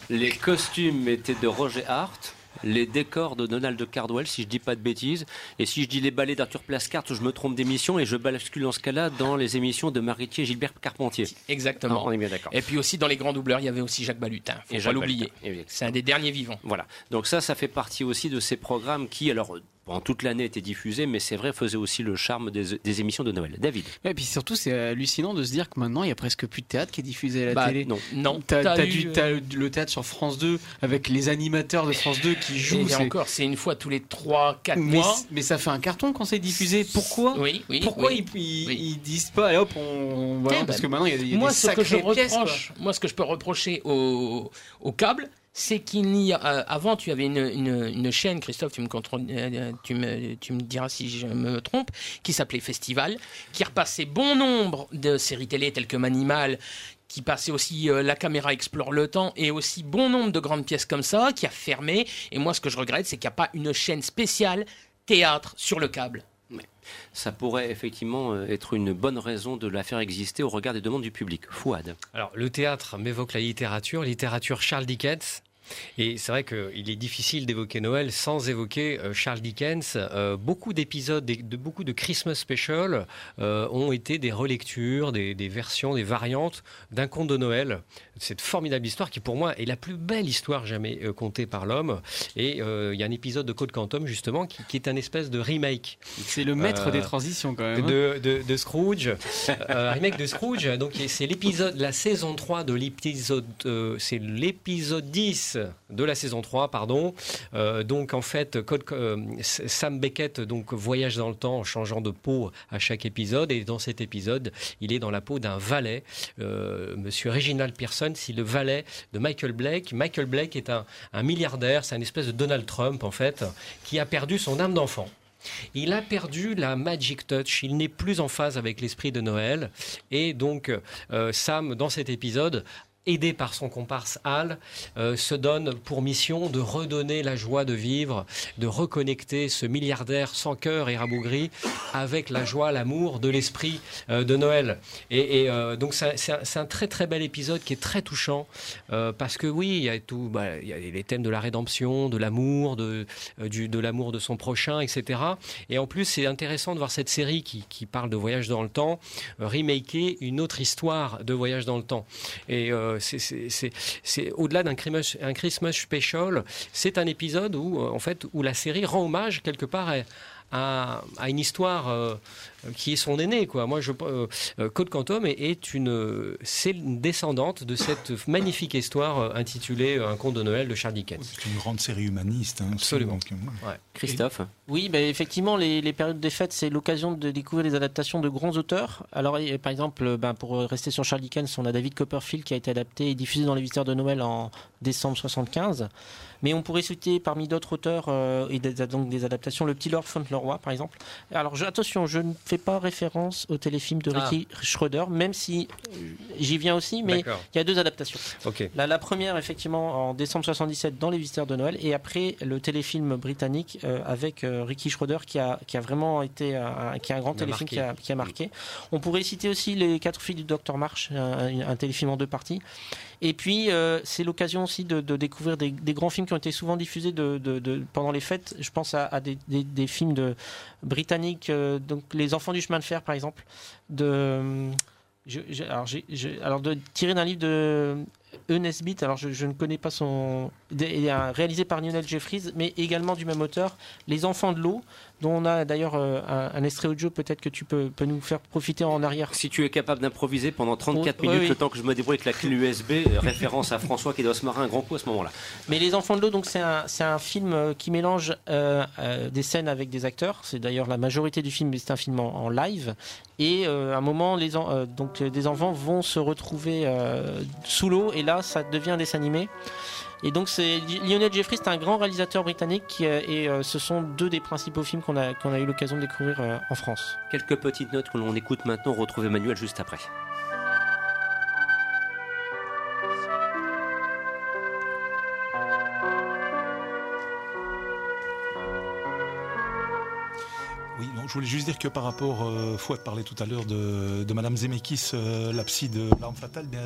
Les costumes étaient de Roger Hart. Les décors de Donald Cardwell, si je dis pas de bêtises. Et si je dis les ballets d'Arthur Plascart, je me trompe d'émission et je bascule dans ce cas-là dans les émissions de Maritier et Gilbert Carpentier. Exactement. Ah, on est bien d'accord. Et puis aussi dans les grands doubleurs, il y avait aussi Jacques Balutin. Faut Et pas l'oublier. C'est un des derniers vivants. Voilà. Donc ça, ça fait partie aussi de ces programmes qui, alors, pendant toute l'année étaient diffusés, mais c'est vrai, faisaient aussi le charme des, des émissions de Noël. David. Et puis surtout, c'est hallucinant de se dire que maintenant, il y a presque plus de théâtre qui est diffusé à la Bah, télé. non. Non, T'as, t'as t'as eu, du- euh, le théâtre sur France 2 avec les animateurs de France 2 qui jouent. C'est- encore, c'est une fois tous les 3-4 mais, mois. mais ça fait un carton quand c'est diffusé. Pourquoi Oui, oui. Pourquoi oui. ils, ils, disent pas, allez hop, on. Voilà, Eh parce ben, que maintenant, il y a, il y a moi, des ce que je pièces, reproche, moi, ce que je peux reprocher au, au câble, c'est qu'il n'y a. euh, avant, tu avais une, chaîne, Christophe, tu me, contrôles- euh, tu, me, tu me diras si je me trompe, qui s'appelait Festival, qui repassait bon nombre de séries télé telles que Manimal, qui passait aussi euh, La caméra explore le temps, et aussi bon nombre de grandes pièces comme ça, qui a fermé. Et moi, ce que je regrette, c'est qu'il n'y a pas une chaîne spéciale théâtre sur le câble. Ça pourrait effectivement euh, être une bonne raison de la faire exister au regard des demandes du public. Fouad. Alors, le théâtre m'évoque la littérature, littérature Charles Dickens. Et c'est vrai qu'il est difficile d'évoquer Noël sans évoquer euh, Charles Dickens. Euh, beaucoup d'épisodes, des- de, beaucoup de Christmas Special ont été des relectures, des versions, des variantes d'un conte de Noël. Cette formidable histoire qui, pour moi, est la plus belle histoire jamais euh, contée par l'homme. Et euh, il y a un épisode de Code Quantum, justement, qui, qui est un espèce de remake. C'est le maître Euh, des transitions quand même. hein. de, de, de Scrooge, euh, remake de Scrooge. Donc c'est l'épisode, la saison 3 de l'épisode, c'est l'épisode 10 de la saison 3, pardon. Donc en fait, Code- Sam Beckett donc voyage dans le temps en changeant de peau à chaque épisode. Et dans cet épisode, il est dans la peau d'un valet, Monsieur Reginald Pearson, c'est le valet de Michael Blake. Michael Blake est un, milliardaire, c'est un espèce de Donald Trump en fait, qui a perdu son âme d'enfant. Il a perdu la magic touch, il n'est plus en phase avec l'esprit de Noël. Et donc, euh, Sam, dans cet épisode, aidé par son comparse Hal, euh, se donne pour mission de redonner la joie de vivre, de reconnecter ce milliardaire sans cœur et rabougri avec la joie, l'amour de l'esprit euh, de Noël. Et, euh, donc c'est un- très très bel épisode qui est très touchant euh, parce que oui, il y a tout, bah, les thèmes de la rédemption, de l'amour, de, l'amour de son prochain, etc. Et en plus, c'est intéressant de voir cette série qui, qui parle de voyage dans le temps, remaker une autre histoire de voyage dans le temps. Et euh, c'est- au-delà d'un Christmas, special, c'est un épisode où, euh, en fait, où la série rend hommage quelque part à une histoire euh, qui est son aîné. Quoi. Moi, je, euh, euh, Code Quantum est, est une, c'est une descendante de cette magnifique histoire euh, intitulée Un conte de Noël de Charles Dickens. C'est une grande série humaniste. hein, Absolument. Ouais. Christophe Oui, bah, effectivement, les, les périodes des fêtes, c'est l'occasion de découvrir les adaptations de grands auteurs. Alors, et, par exemple, ben, pour rester sur Charles Dickens, on a David Copperfield qui a été adapté et diffusé dans Les Visiteurs de Noël en décembre 75. Mais on pourrait citer parmi d'autres auteurs euh, et des, donc des adaptations Le Petit Lord Fauntleroy, par exemple. Alors, je- attention, je ne fais pas référence au téléfilm de Ah. Ricky Schroeder, même si euh, j'y viens aussi, mais il y a deux adaptations. La, la première, effectivement, en décembre 77 dans Les Visiteurs de Noël, et après le téléfilm britannique euh, avec euh, Ricky Schroeder qui a, qui a vraiment été un, qui est un grand téléfilm qui a, qui a marqué. On pourrait citer aussi Les Quatre filles du Docteur March, un, un téléfilm en deux parties. Et puis, euh, c'est l'occasion aussi de, découvrir des, grands films qui ont été souvent diffusés pendant les fêtes. Je pense à, des, films britanniques, euh, donc Les Enfants du chemin de fer, par exemple, de, alors, de tiré d'un livre de. Nesbitt, alors je, je ne connais pas son. un- réalisé par Lionel Jeffries, mais également du même auteur, Les Enfants de l'eau, dont on a d'ailleurs euh, un, un extrait audio, peut-être que tu peux, peux nous faire profiter en arrière. Si tu es capable d'improviser pendant 34 Oui, minutes, oui. le temps que je me débrouille avec la clé USB, *laughs* référence à François qui doit se marrer un grand coup à ce moment-là. Mais Les Enfants de l'eau, donc c'est un, film euh, qui mélange euh, euh, des scènes avec des acteurs. C'est d'ailleurs la majorité du film, mais c'est un film en, en live. Et euh, à un moment, les en- donc des enfants vont se retrouver sous l'eau, et là, ça devient un dessin animé. Et donc c'est Lionel Jeffries, c'est un grand réalisateur britannique, euh, et euh, ce sont deux des principaux films qu'on a qu'on a eu l'occasion de découvrir euh, en France. Quelques petites notes que l'on écoute maintenant, retrouve Emmanuel juste après. Je voulais juste dire que par rapport, euh, Fouad parlait tout à l'heure de, de Madame Zemeckis, euh, la psy de L'arme fatale, bien,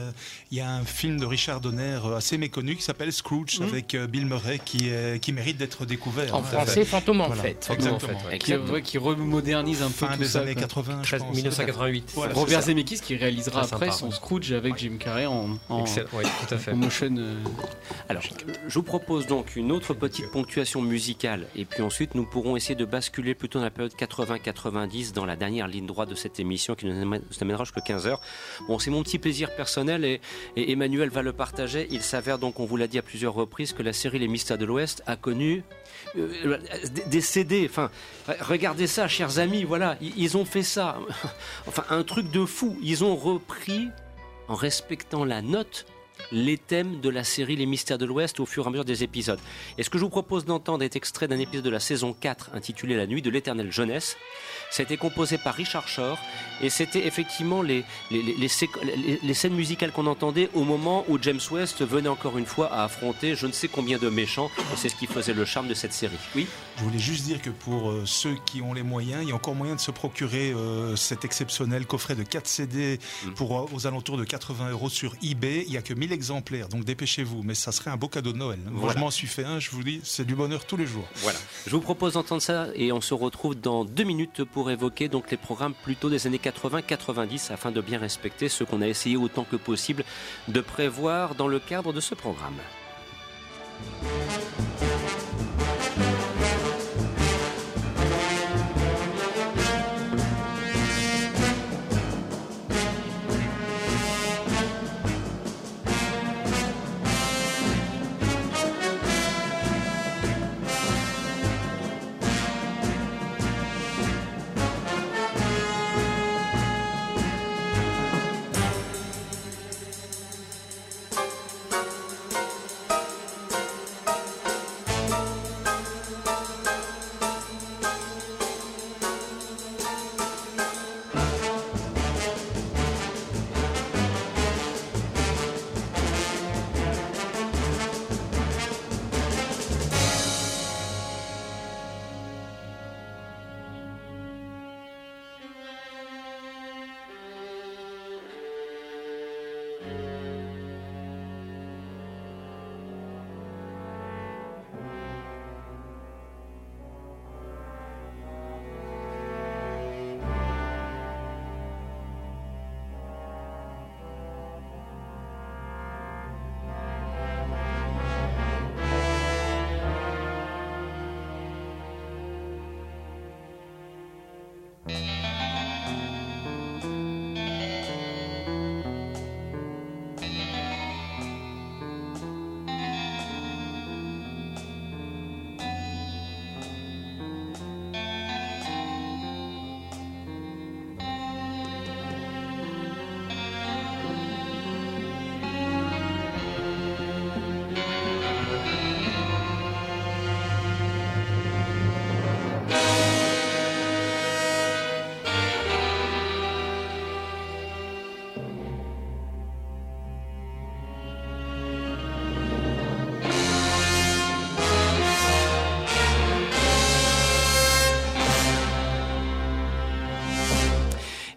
il y a un film de Richard Donner euh, assez méconnu qui s'appelle Scrooge Mhm. avec euh, Bill Murray qui, est- qui mérite d'être découvert. En français, Fantôme en fête. Fantôme en Exactement. fait, ouais. Qui, ouais, qui remodernise un peu Fin tout des ça, années quoi. 80, je pense. 1988. Voilà, c'est Robert ça. Zemeckis qui réalisera Très après sympa, son ouais. Scrooge avec Jim Carrey en, en, Excellent, oui, tout à fait. en motion. euh, Alors, je vous propose donc une autre petite ponctuation musicale, et puis ensuite nous pourrons essayer de basculer plutôt dans la période 80-90, dans la dernière ligne droite de cette émission qui nous amène- nous amènera jusqu'à 15h. Bon, c'est mon petit plaisir personnel, et, Emmanuel va le partager. Il s'avère donc, on vous l'a dit à plusieurs reprises, que la série Les Mystères de l'Ouest a connu euh, des- CD. Enfin, regardez ça, chers amis, voilà, ils ont fait ça. *laughs* Enfin, un truc de fou. Ils ont repris, en respectant la note, les thèmes de la série Les Mystères de l'Ouest au fur et à mesure des épisodes. Et ce que je vous propose d'entendre est extrait d'un épisode de la saison 4 intitulé La nuit de l'éternelle jeunesse. Été composé par Richard Shore et c'était effectivement les, les- les scènes musicales qu'on entendait au moment où James West venait encore une fois à affronter je ne sais combien de méchants et c'est ce qui faisait le charme de cette série. Oui Je voulais juste dire que pour euh, ceux qui ont les moyens, il y a encore moyen de se procurer euh, cet exceptionnel coffret de 4 CD Mm. pour euh, aux alentours de 80 euros sur eBay. Il n'y a que 1000 exemplaires, donc dépêchez-vous. Mais ça serait un beau cadeau de Noël. Moi, Voilà. je m'en suis fait un, je vous dis, c'est du bonheur tous les jours. Voilà. Je vous propose d'entendre ça et on se retrouve dans deux minutes pour évoquer donc les programmes plutôt des années 80-90 afin de bien respecter ce qu'on a essayé autant que possible de prévoir dans le cadre de ce programme.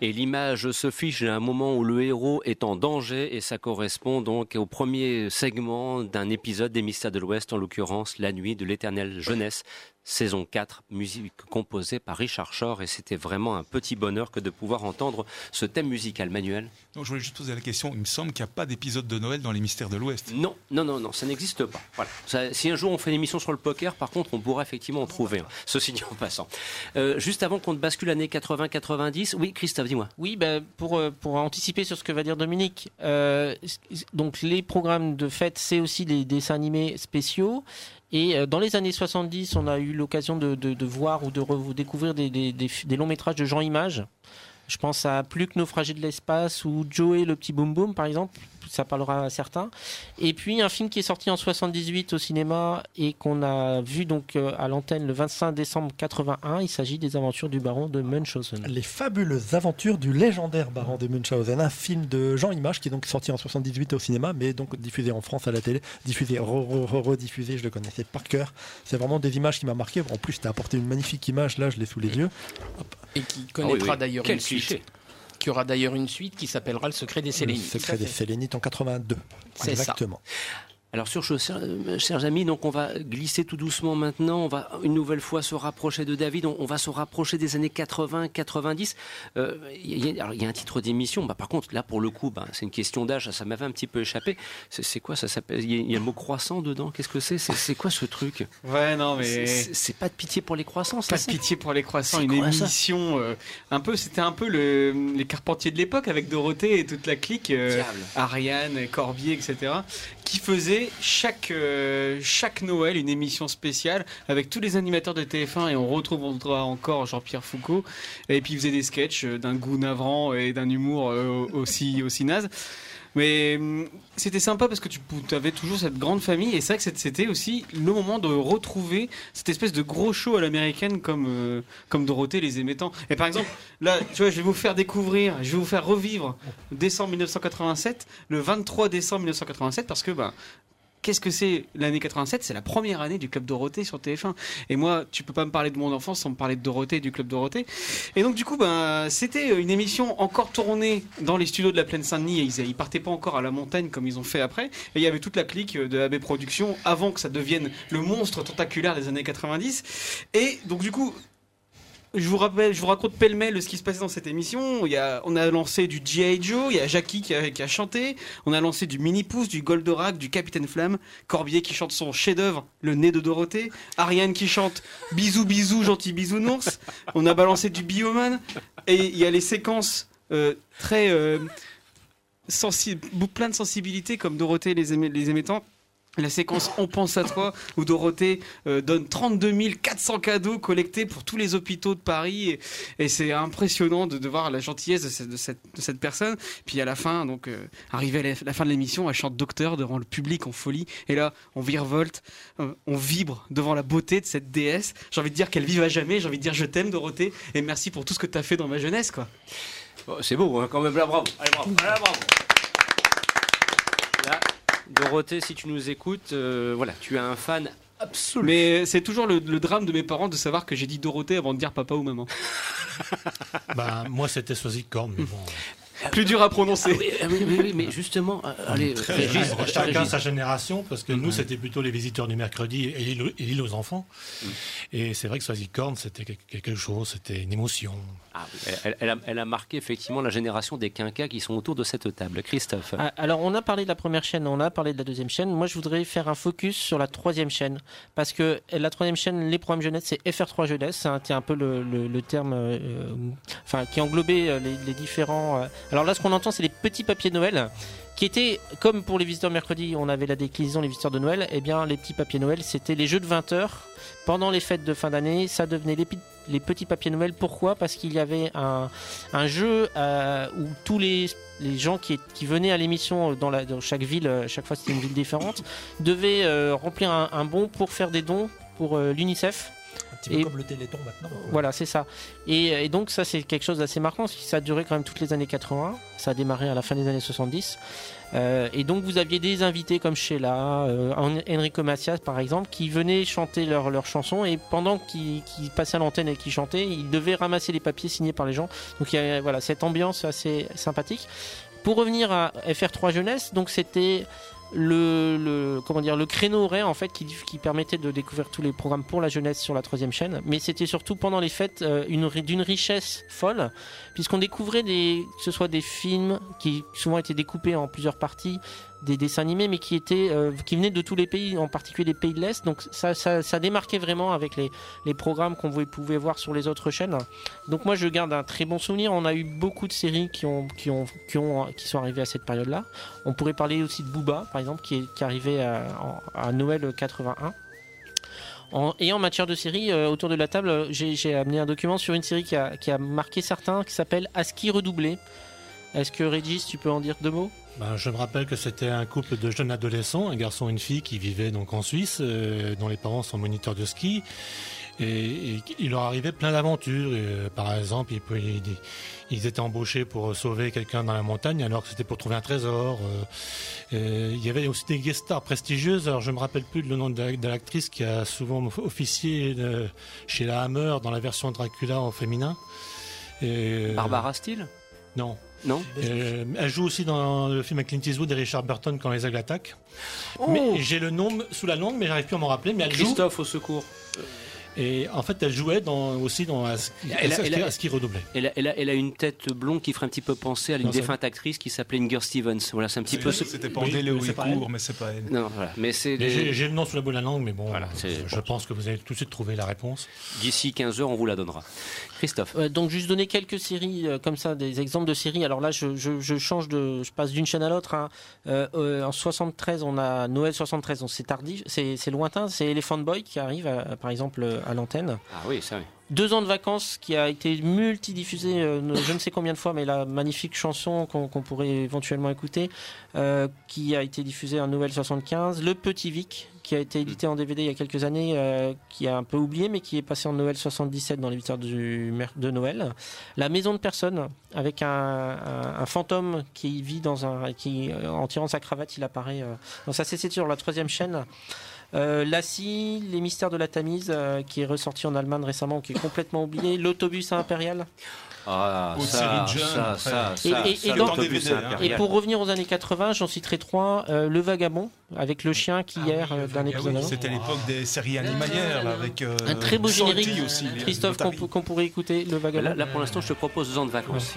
Et l'image se fiche à un moment où le héros est en danger et ça correspond donc au premier segment d'un épisode des Mystères de l'Ouest, en l'occurrence La Nuit de l'éternelle jeunesse saison 4, musique composée par Richard Shore, et c'était vraiment un petit bonheur que de pouvoir entendre ce thème musical manuel. Donc, je voulais juste poser la question, il me semble qu'il n'y a pas d'épisode de Noël dans les mystères de l'Ouest. Non, non, non, non, ça n'existe pas. Voilà. Ça, si un jour on fait une émission sur le poker, par contre, on pourra effectivement en trouver. Ceci dit en passant. Euh, juste avant qu'on ne bascule l'année 80-90, oui, Christophe, dis-moi. Oui, ben, pour, euh, pour anticiper sur ce que va dire Dominique, euh, donc les programmes de fête, c'est aussi des dessins animés spéciaux. Et euh, dans les années 70, on a eu l'occasion de, voir ou de découvrir des longs métrages de Jean Image. Je pense à Plus que naufragé de l'espace ou Joey le petit boom boom par exemple. Ça parlera à certains. Et puis un film qui est sorti en 78 au cinéma et qu'on a vu donc euh, à l'antenne le 25 décembre 81. Il s'agit des aventures du baron de Munchausen. Les fabuleuses aventures du légendaire baron de Munchausen, un film de Jean Image qui est donc sorti en 78 au cinéma, mais donc diffusé en France à la télé, diffusé, re- re- re- rediffusé, je le connaissais par cœur. C'est vraiment des images qui m'ont marqué. En plus, tu as apporté une magnifique image, là, je l'ai sous les yeux. Et qui Ah connaîtra oui, oui. d'ailleurs Quel une suite. Qui aura d'ailleurs une suite qui s'appellera Le secret des Le Sélénites. secret des Sélénites en 82. C'est ça. Alors sur chers, euh, chers amis, donc on va glisser tout doucement maintenant. On va une nouvelle fois se rapprocher de David. On, on va se rapprocher des années 80, 90. Euh, Il y, a- y un titre d'émission. Bah, par contre, là pour le coup, bah, c'est une question d'âge. Ça m'avait un petit peu échappé. C'est quoi ça s'appelle Il y, a- il y a le mot croissant dedans. Qu'est-ce que c'est? C'est quoi ce truc? Ouais, non, mais. C'est- pas de pitié pour les croissants. Pas ça, de pitié pour les croissants, une quoi, émission euh, un peu, c'était un peu le, les Carpentiers de l'époque avec Dorothée et toute la clique, euh, Diable. Ariane, Corbier, etc., qui faisait chaque euh, chaque Noël une émission spéciale avec tous les animateurs de TF1 et on retrouvera encore Jean-Pierre Foucault et puis il faisait des sketchs euh, d'un goût navrant et d'un humour euh, aussi aussi naze. Mais hum, c'était sympa parce que tu avais toujours cette grande famille et c'est vrai que c'était- aussi le moment de retrouver cette espèce de gros show à l'américaine comme, euh, comme Dorothée les émettants. Et par exemple, là, tu vois, je vais vous faire découvrir, je vais vous faire revivre décembre 1987, le 23 décembre 1987 parce que, bah, Qu'est-ce que c'est l'année 87 C'est la première année du Club Dorothée sur TF1. Et moi, tu peux pas me parler de mon enfance sans me parler de Dorothée du Club Dorothée. Et donc, du coup, ben, c'était une émission encore tournée dans les studios de la Plaine Saint-Denis. Ils, ils partaient pas encore à la montagne comme ils ont fait après. Et il y avait toute la clique de AB Productions avant que ça devienne le monstre tentaculaire des années 90. Et donc, du coup, je vous rappelle, je vous raconte pêle-mêle ce qui se passait dans cette émission. On a lancé du G.I. Joe, il y a Jackie qui a, chanté, on a lancé du Mini Pouce, du Goldorak, du Capitaine Flamme, Corbier qui chante son chef-d'œuvre, Le nez de Dorothée, Ariane qui chante Bisous bisous gentil bisounours, on a balancé du Bioman, et il y a les séquences euh, très euh, sensi- plein de sensibilité comme Dorothée les, les émettants. La séquence On pense à toi, où Dorothée euh, donne 32 400 cadeaux collectés pour tous les hôpitaux de Paris. Et, c'est impressionnant de, voir la gentillesse de cette, personne. Puis à la fin, donc, euh, à la, la fin de l'émission, elle chante Docteur devant le public en folie. Et là, on virevolte, euh, on vibre devant la beauté de cette déesse. J'ai envie de dire qu'elle vive à jamais. J'ai envie de dire je t'aime, Dorothée. Et merci pour tout ce que tu as fait dans ma jeunesse, quoi. Oh, c'est beau, hein, quand même. Là, bravo. Allez, bravo. Allez, bravo. Dorothée, si tu nous écoutes, euh, voilà, tu as un fan absolu. Mais c'est toujours le, le drame de mes parents de savoir que j'ai dit Dorothée avant de dire papa ou maman. *laughs* Bah, moi, c'était Sosie Corne, mais bon. *laughs* Plus dur à prononcer. Ah oui, ah oui, oui, oui, mais justement, euh, allez, Régis, chacun sa génération, parce que nous, c'était plutôt les visiteurs du mercredi et l'île aux enfants. Et c'est vrai que Sosie Corne, c'était quel- quelque chose, c'était une émotion. Ah oui, elle, a, elle a marqué effectivement la génération des quinquas qui sont autour de cette table. Christophe. Ah, Alors, on a parlé de la première chaîne, on a parlé de la deuxième chaîne. Moi, je voudrais faire un focus sur la troisième chaîne. Parce que la troisième chaîne, les programmes jeunesse, c'est FR3 Jeunesse. hein, qui est un peu le, le- le terme euh, enfin, qui englobait euh, les, les différents. euh, Alors là, ce qu'on entend, c'est les petits papiers Noël. Qui étaient, comme pour les visiteurs mercredi, on avait la déclinaison, les visiteurs de Noël, et bien les petits papiers Noël, c'était les jeux de 20 heures. Pendant les fêtes de fin d'année, ça devenait les, petits papiers Noël. Pourquoi? Parce qu'il y avait un, jeu euh, où tous les, gens qui, venaient à l'émission dans, la- dans chaque ville, euh, chaque fois c'était une ville différente, devaient euh, remplir un, bon pour faire des dons pour euh, l'UNICEF. Un petit peu comme le Téléthon maintenant. Voilà, c'est ça. Et, et donc ça, c'est quelque chose d'assez marquant, parce que ça a duré quand même toutes les années 80. Ça a démarré à la fin des années 70. Euh, et donc vous aviez des invités comme Sheila, euh, En- Enrico Macias par exemple, qui venaient chanter leurs leurs chansons et pendant qu'ils qu'ils passaient à l'antenne et qu'ils chantaient, ils devaient ramasser les papiers signés par les gens. Donc il y a voilà, cette ambiance assez sympathique. Pour revenir à FR3 Jeunesse, donc c'était le, le- comment dire le créneau horaire en fait qui, qui permettait de découvrir tous les programmes pour la jeunesse sur la troisième chaîne. Mais c'était surtout pendant les fêtes euh, une d'une richesse folle puisqu'on découvrait des que ce soit des films qui souvent étaient découpés en plusieurs parties des dessins animés mais qui étaient euh, qui venaient de tous les pays en particulier des pays de l'est. Donc ça, ça, démarquait vraiment avec les, les programmes qu'on pouvait- voir sur les autres chaînes. Donc moi je garde un très bon souvenir. On a eu beaucoup de séries qui ont qui ont qui ont qui sont arrivées à cette période là on pourrait parler aussi de Booba par exemple qui est qui arrivé à, en- à Noël 81 en- et en matière de série, euh, autour de la table, euh, j'ai amené un document sur une série qui a, qui a marqué certains, qui s'appelle Aski redoublé. Est-ce que Régis, tu peux en dire deux mots? Ben, je me rappelle que c'était un couple de jeunes adolescents, un garçon et une fille qui vivaient donc en Suisse, euh, dont les parents sont moniteurs de ski. Et, et il leur arrivait plein d'aventures. Euh, par exemple, ils, ils- ils étaient embauchés pour sauver quelqu'un dans la montagne, alors que c'était pour trouver un trésor. Euh, il y avait aussi des guest stars prestigieuses. Alors, je me rappelle plus le nom de la- de l'actrice qui a souvent officié chez la Hammer dans la version Dracula en féminin. Et, Barbara Steele? Non. Non Euh, Elle joue aussi dans le film avec Clint Eastwood et Richard Burton quand les aigles attaquent. Oh Mais j'ai le nom sous la langue, mais j'arrive plus à m'en rappeler. Mais elle joue. Christophe au secours. Et en fait, elle jouait dans, aussi dans Elle a- Aski- elle a-. Elle a, elle, a, elle a une tête blonde qui ferait un petit peu penser à une Non, défunte actrice qui s'appelait Inger Stevens. Voilà, c'est un petit peu. ce- c'était pas Oui, Andélé mais ou c'est pas Icourt, elle. mais c'est pas elle. Non, voilà. Mais c'est. Mais J'ai le nom sous la bout de la langue, mais bon, Voilà, je pense que vous allez tout de suite trouver la réponse. D'ici 15 heures, on vous la donnera. Christophe. Euh, donc juste donner quelques séries euh, comme ça, des exemples de séries. Alors là, je, je- je change de, je passe d'une chaîne à l'autre. hein. Euh, en 73, on a Noël 73, donc c'est tardif, c'est lointain. C'est Elephant Boy qui arrive, par exemple, à l'antenne. Ah oui, ça oui. Deux ans de vacances qui a été multidiffusé euh, je ne sais combien de fois, mais la magnifique chanson qu'on pourrait éventuellement écouter, euh, qui a été diffusée en Noël 75. Le Petit Vic, qui a été édité en DVD il y a quelques années, euh, qui a un peu oublié, mais qui est passé en Noël 77 dans les 8 heures du, mer- de Noël. La Maison de personne, avec un, un- un fantôme qui vit dans un. qui, euh, en tirant sa cravate, il apparaît. donc ça, c'est sur la troisième chaîne. Euh, Lassie, Les Mystères de la Tamise, euh, qui est ressorti en Allemagne récemment, qui est complètement oublié. *laughs* L'autobus à Impérial. Ah, ça, Et, donc- pour revenir aux années 80, j'en citerai trois. Euh, le Vagabond, avec le chien qui hier, euh, d'un Ah épisode oui. C'était l'époque des séries animalières là, avec euh, Un très beau générique, aussi, Christophe, qu'on pourrait écouter, Le Vagabond. Là, là, pour l'instant, je te propose deux ans de vacances.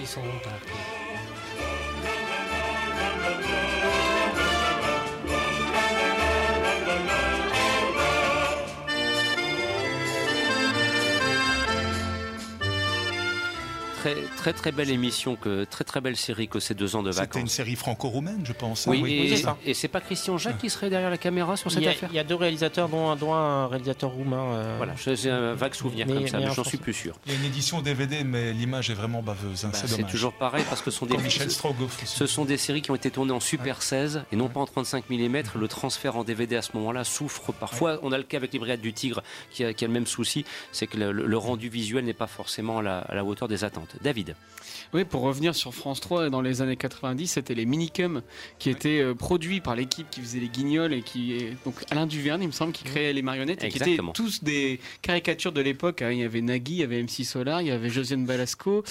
Très, très, très belle émission, que, très, très belle série que ces deux ans de C'était une vacances. série franco-roumaine, je pense. Oui, hein, et, c'est ça. et c'est pas Christian Jacques qui serait derrière la caméra sur cette il, y a, affaire il y a deux réalisateurs, dont un, dont un réalisateur roumain. euh, Voilà, j'ai un vague souvenir Mais- comme ça, mais mais, en j'en suis plus sûr. Il y a une édition DVD, mais l'image est vraiment baveuse. hein, Bah, c'est toujours pareil parce que ce sont des Michel. Ce sont des séries qui ont été tournées en Super 16 et non pas en 35 mm. Le transfert en DVD à ce moment-là souffre parfois. On a le cas avec les Brigades du Tigre qui a, qui a le même souci, c'est que le, le rendu visuel n'est pas forcément à la, à la hauteur des attentes. David. Oui, pour revenir sur France 3, dans les années 90, c'était les Minicums qui étaient euh, produits par l'équipe qui faisait les guignols et qui est donc Alain Duverne, il me semble, qui créait les marionnettes et qui étaient tous des caricatures de l'époque. hein. Il y avait Nagui, il y avait MC Solar, il y avait Josiane Balasco,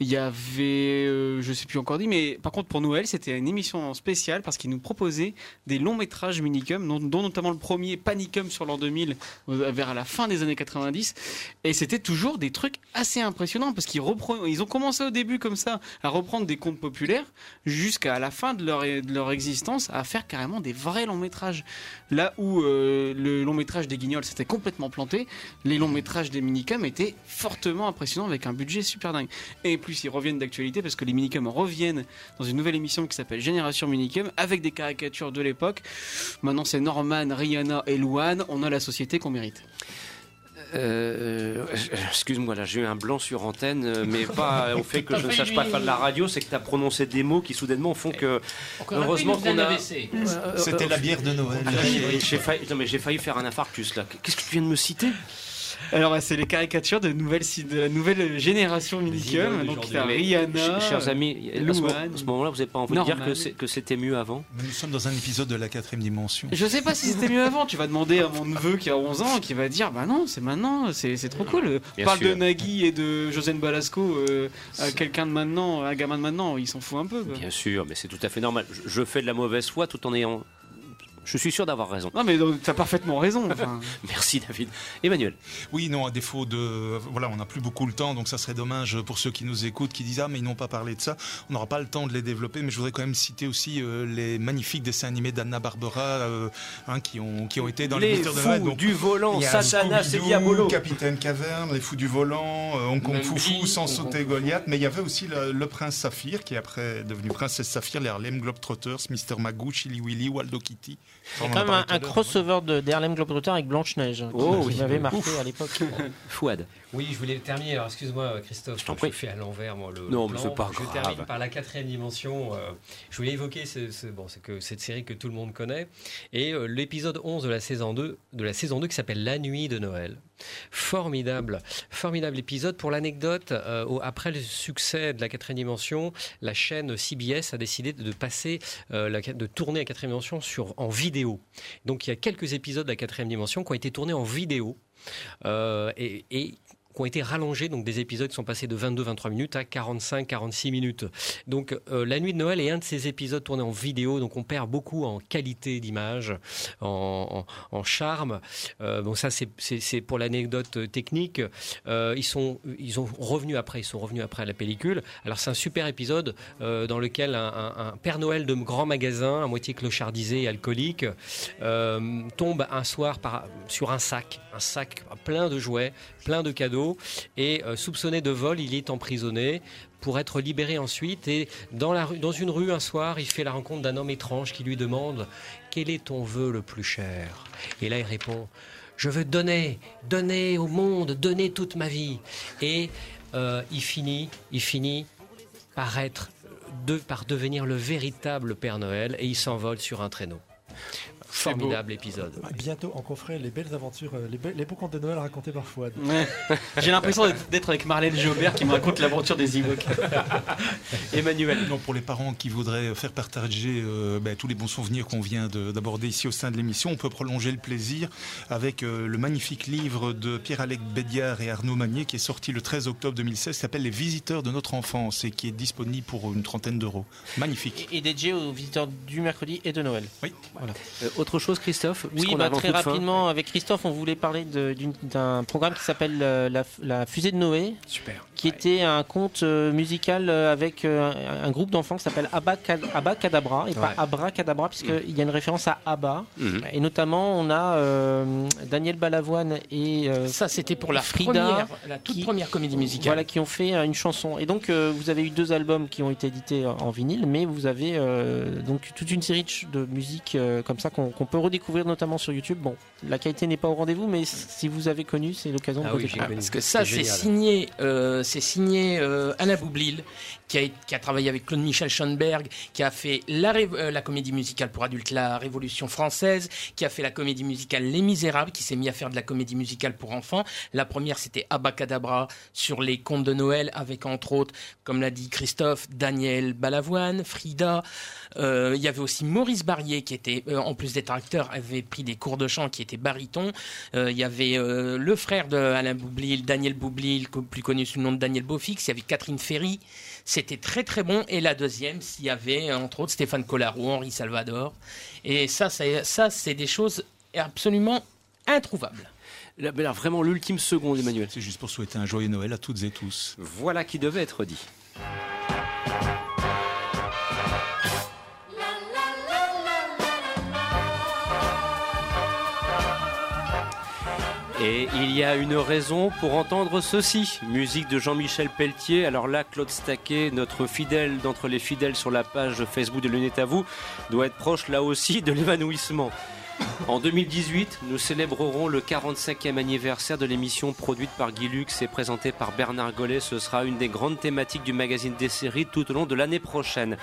il y avait, euh, je sais plus encore dit, mais par contre pour Noël, c'était une émission spéciale parce qu'ils nous proposaient des longs métrages Minicum, dont, dont notamment le premier Panicum sur l'an 2000, euh, vers la fin des années 90. Et c'était toujours des trucs assez impressionnants parce qu'ils repre- ils ont commencé au début comme ça à reprendre des contes populaires jusqu'à la fin de leur, existence à faire carrément des vrais longs métrages. Là où euh, le long métrage des Guignols s'était complètement planté, les longs métrages des Minicums étaient fortement impressionnants avec un budget super dingue. Et plus ils reviennent d'actualité parce que les Minicums reviennent dans une nouvelle émission qui s'appelle Génération Minicum avec des caricatures de l'époque. Maintenant c'est Norman, Rihanna et Louane. On a la société qu'on mérite. Euh, euh, Excuse-moi, là j'ai eu un blanc sur antenne, euh, mais pas au fait que je ne sache pas faire de la radio, c'est que tu as prononcé des mots qui soudainement font que. Heureusement qu'on a. C'était la bière de Noël. Ah, failli, j'ai failli faire un infarctus là. Qu'est-ce que tu viens de me citer? Alors, c'est les caricatures de, nouvelles, de la nouvelle génération Minicum. Donc, il y a Rihanna. Ch- Chers amis, à ce, Louane. à ce moment-là, vous n'avez pas envie de dire que c'était mieux avant? Mais nous sommes dans un épisode de la quatrième dimension. Je sais pas si c'était mieux avant. Tu vas demander à mon neveu qui a 11 ans qui va dire Bah non, c'est maintenant, c'est trop cool. Bien Parle sûr. de Nagui et de Josène Balasco euh, à quelqu'un de maintenant, à un gamin de maintenant, il s'en fout un peu. quoi. Bien sûr, mais c'est tout à fait normal. Je, je fais de la mauvaise foi tout en ayant. Je suis sûr d'avoir raison. Non, mais donc, t'as parfaitement raison. enfin. *laughs* Merci David. Emmanuel. Oui, non, à défaut de. Voilà, on n'a plus beaucoup le temps, donc ça serait dommage pour ceux qui nous écoutent, qui disent Ah, mais ils n'ont pas parlé de ça. On n'aura pas le temps de les développer, mais je voudrais quand même citer aussi euh, les magnifiques dessins animés d'Anna Barbera euh, hein, qui, ont, qui ont été dans les, Les visiteurs de fous Noël. Donc, du volant, il y a Satanas et Diabolo. Capitaine Caverne, Les Fous du Volant, euh, Hong Kong Même Foufou, Sans sauter. Goliath, mais il y avait aussi le, le Prince Saphir, qui est après devenu Princesse Saphir, les Harlem Globetrotters, Mr. Magoo, Chili Willy, Waldo Kitty. Il y a quand même un, crossover de, des Harlem Globetrotters avec Blanche-Neige, qui, Oh qui oui. m'avait marqué Ouf. à l'époque. *laughs* Fouad. Oui, je voulais terminer. Alors, excuse-moi, Christophe, je, prie. fais à l'envers, moi, le. Non, le mais plan. c'est pas Je grave. termine par la quatrième dimension. euh, je voulais évoquer ce, ce- bon, c'est que cette série que tout le monde connaît et euh, l'épisode 11 de la saison 2 de la saison 2 qui s'appelle La nuit de Noël. Formidable, formidable épisode. Pour l'anecdote, euh, après le succès de la quatrième dimension, la chaîne CBS a décidé de passer, la- de tourner la quatrième dimension sur en vidéo. Donc il y a quelques épisodes de la quatrième dimension qui ont été tournés en vidéo et, et qui ont été rallongés, donc des épisodes qui sont passés de 22-23 minutes à 45-46 minutes. Donc euh, La Nuit de Noël est un de ces épisodes tournés en vidéo, donc on perd beaucoup en qualité d'image, en, charme. Euh, bon ça c'est- pour l'anecdote euh, technique. Euh, ils sont ils ont revenu après, ils sont revenus après la pellicule. Alors c'est un super épisode dans lequel un, Père Noël de grand magasin, à moitié clochardisé et alcoolique, tombe un soir sur un sac, un sac plein de jouets, plein de cadeaux, et euh, soupçonné de vol, il est emprisonné pour être libéré ensuite. Et dans, une rue un soir, il fait la rencontre d'un homme étrange qui lui demande quel est ton vœu le plus cher? Et là, il répond je veux donner, donner au monde, donner toute ma vie. Et euh, il finit, par être, par devenir le véritable Père Noël et il s'envole sur un traîneau. Formidable épisode. Bientôt, on confère les belles aventures, euh, les, be- les beaux contes de Noël racontés par Fouad. Ouais. J'ai l'impression d'être- avec Marlène Jobert qui me raconte l'aventure des Ewoks. *laughs* Emmanuel. Non, pour les parents qui voudraient faire partager euh, ben, tous les bons souvenirs qu'on vient de- d'aborder ici au sein de l'émission, on peut prolonger le plaisir avec euh, le magnifique livre de Pierre-Alec Bédiard et Arnaud Magnier qui est sorti le 13 octobre 2016, qui s'appelle Les visiteurs de notre enfance et qui est disponible pour une trentaine d'euros. Magnifique. Et dédié aux visiteurs du mercredi et de Noël. Oui. Voilà. Euh, autre chose, Christophe Oui, bah, très rapidement, avec Christophe, on voulait parler d'un programme qui s'appelle euh, la, la Fusée de Noé. Super. Qui était un conte euh, musical euh, avec euh, un, groupe d'enfants qui s'appelle Abba, Cad- Abba Cadabra, et pas Ouais. Abra Cadabra, puisqu'il y a une référence à Abba. Mhm. Et notamment, on a euh, Daniel Balavoine et. euh, Ça, c'était pour la Frida, première, la toute qui- première comédie musicale. Voilà, qui ont fait une chanson. Et donc, euh, vous avez eu deux albums qui ont été édités en vinyle, mais vous avez euh, donc toute une série de, musique euh, comme ça qu'on peut redécouvrir notamment sur YouTube. Bon, la qualité n'est pas au rendez-vous, mais si vous avez connu, c'est l'occasion Ah de connu. Parce que ça, C'est signé, euh, c'est signé euh, Alain Boublil, qui a, travaillé avec Claude Michel Schoenberg, qui a fait euh, la comédie musicale pour adultes La Révolution française, qui a fait la comédie musicale Les Misérables, qui s'est mis à faire de la comédie musicale pour enfants. La première, c'était Abacadabra sur les contes de Noël, avec entre autres, comme l'a dit Christophe, Daniel Balavoine, Frida. Euh, il y avait aussi Maurice Barrier, qui était, euh, en plus d'être acteur, avait pris des cours de chant, qui était baryton. Il y avait le frère de Alain Boublil, Daniel Boublil, plus connu sous le nom de Daniel Beaufix. Il y avait Catherine Ferry. C'était très très bon. Et la deuxième, s'il y avait entre autres Stéphane Collaro, Henri Salvador. Et ça, c'est- ça c'est des choses absolument introuvables. Là, mais là, vraiment l'ultime seconde, Emmanuel. C'est juste pour souhaiter un joyeux Noël à toutes et tous. Voilà qui devait être dit. Et il y a une raison pour entendre ceci. Musique de Jean-Michel Pelletier. Alors là, Claude Staquet, notre fidèle d'entre les fidèles sur la page Facebook de Lunette à vous, doit être proche là aussi de l'évanouissement. En 2018, nous célébrerons le 45e anniversaire de l'émission produite par Guy Lux et présentée par Bernard Gollet. Ce sera une des grandes thématiques du magazine des séries tout au long de l'année prochaine.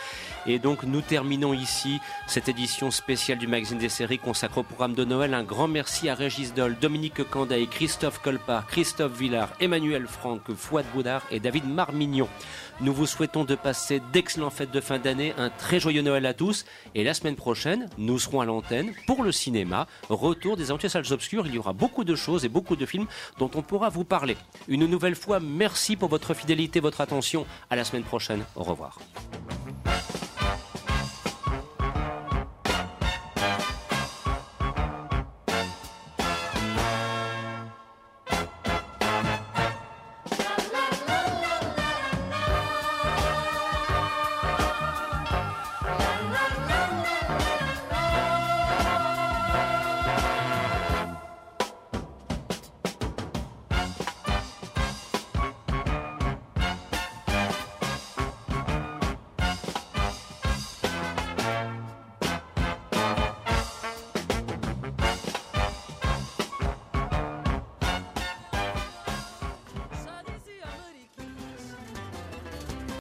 Et donc nous terminons ici cette édition spéciale du magazine des séries consacrée au programme de Noël. Un grand merci à Régis Doll, Dominique Canday, Christophe Colpart, Christophe Villard, Emmanuel Franck, Fouad Boudard et David Marmignon. Nous vous souhaitons de passer d'excellentes fêtes de fin d'année, un très joyeux Noël à tous. Et la semaine prochaine, nous serons à l'antenne pour le cinéma. Retour des Entiers Salles Obscures. Il y aura beaucoup de choses et beaucoup de films dont on pourra vous parler. Une nouvelle fois, merci pour votre fidélité, votre attention. À la semaine prochaine. Au revoir.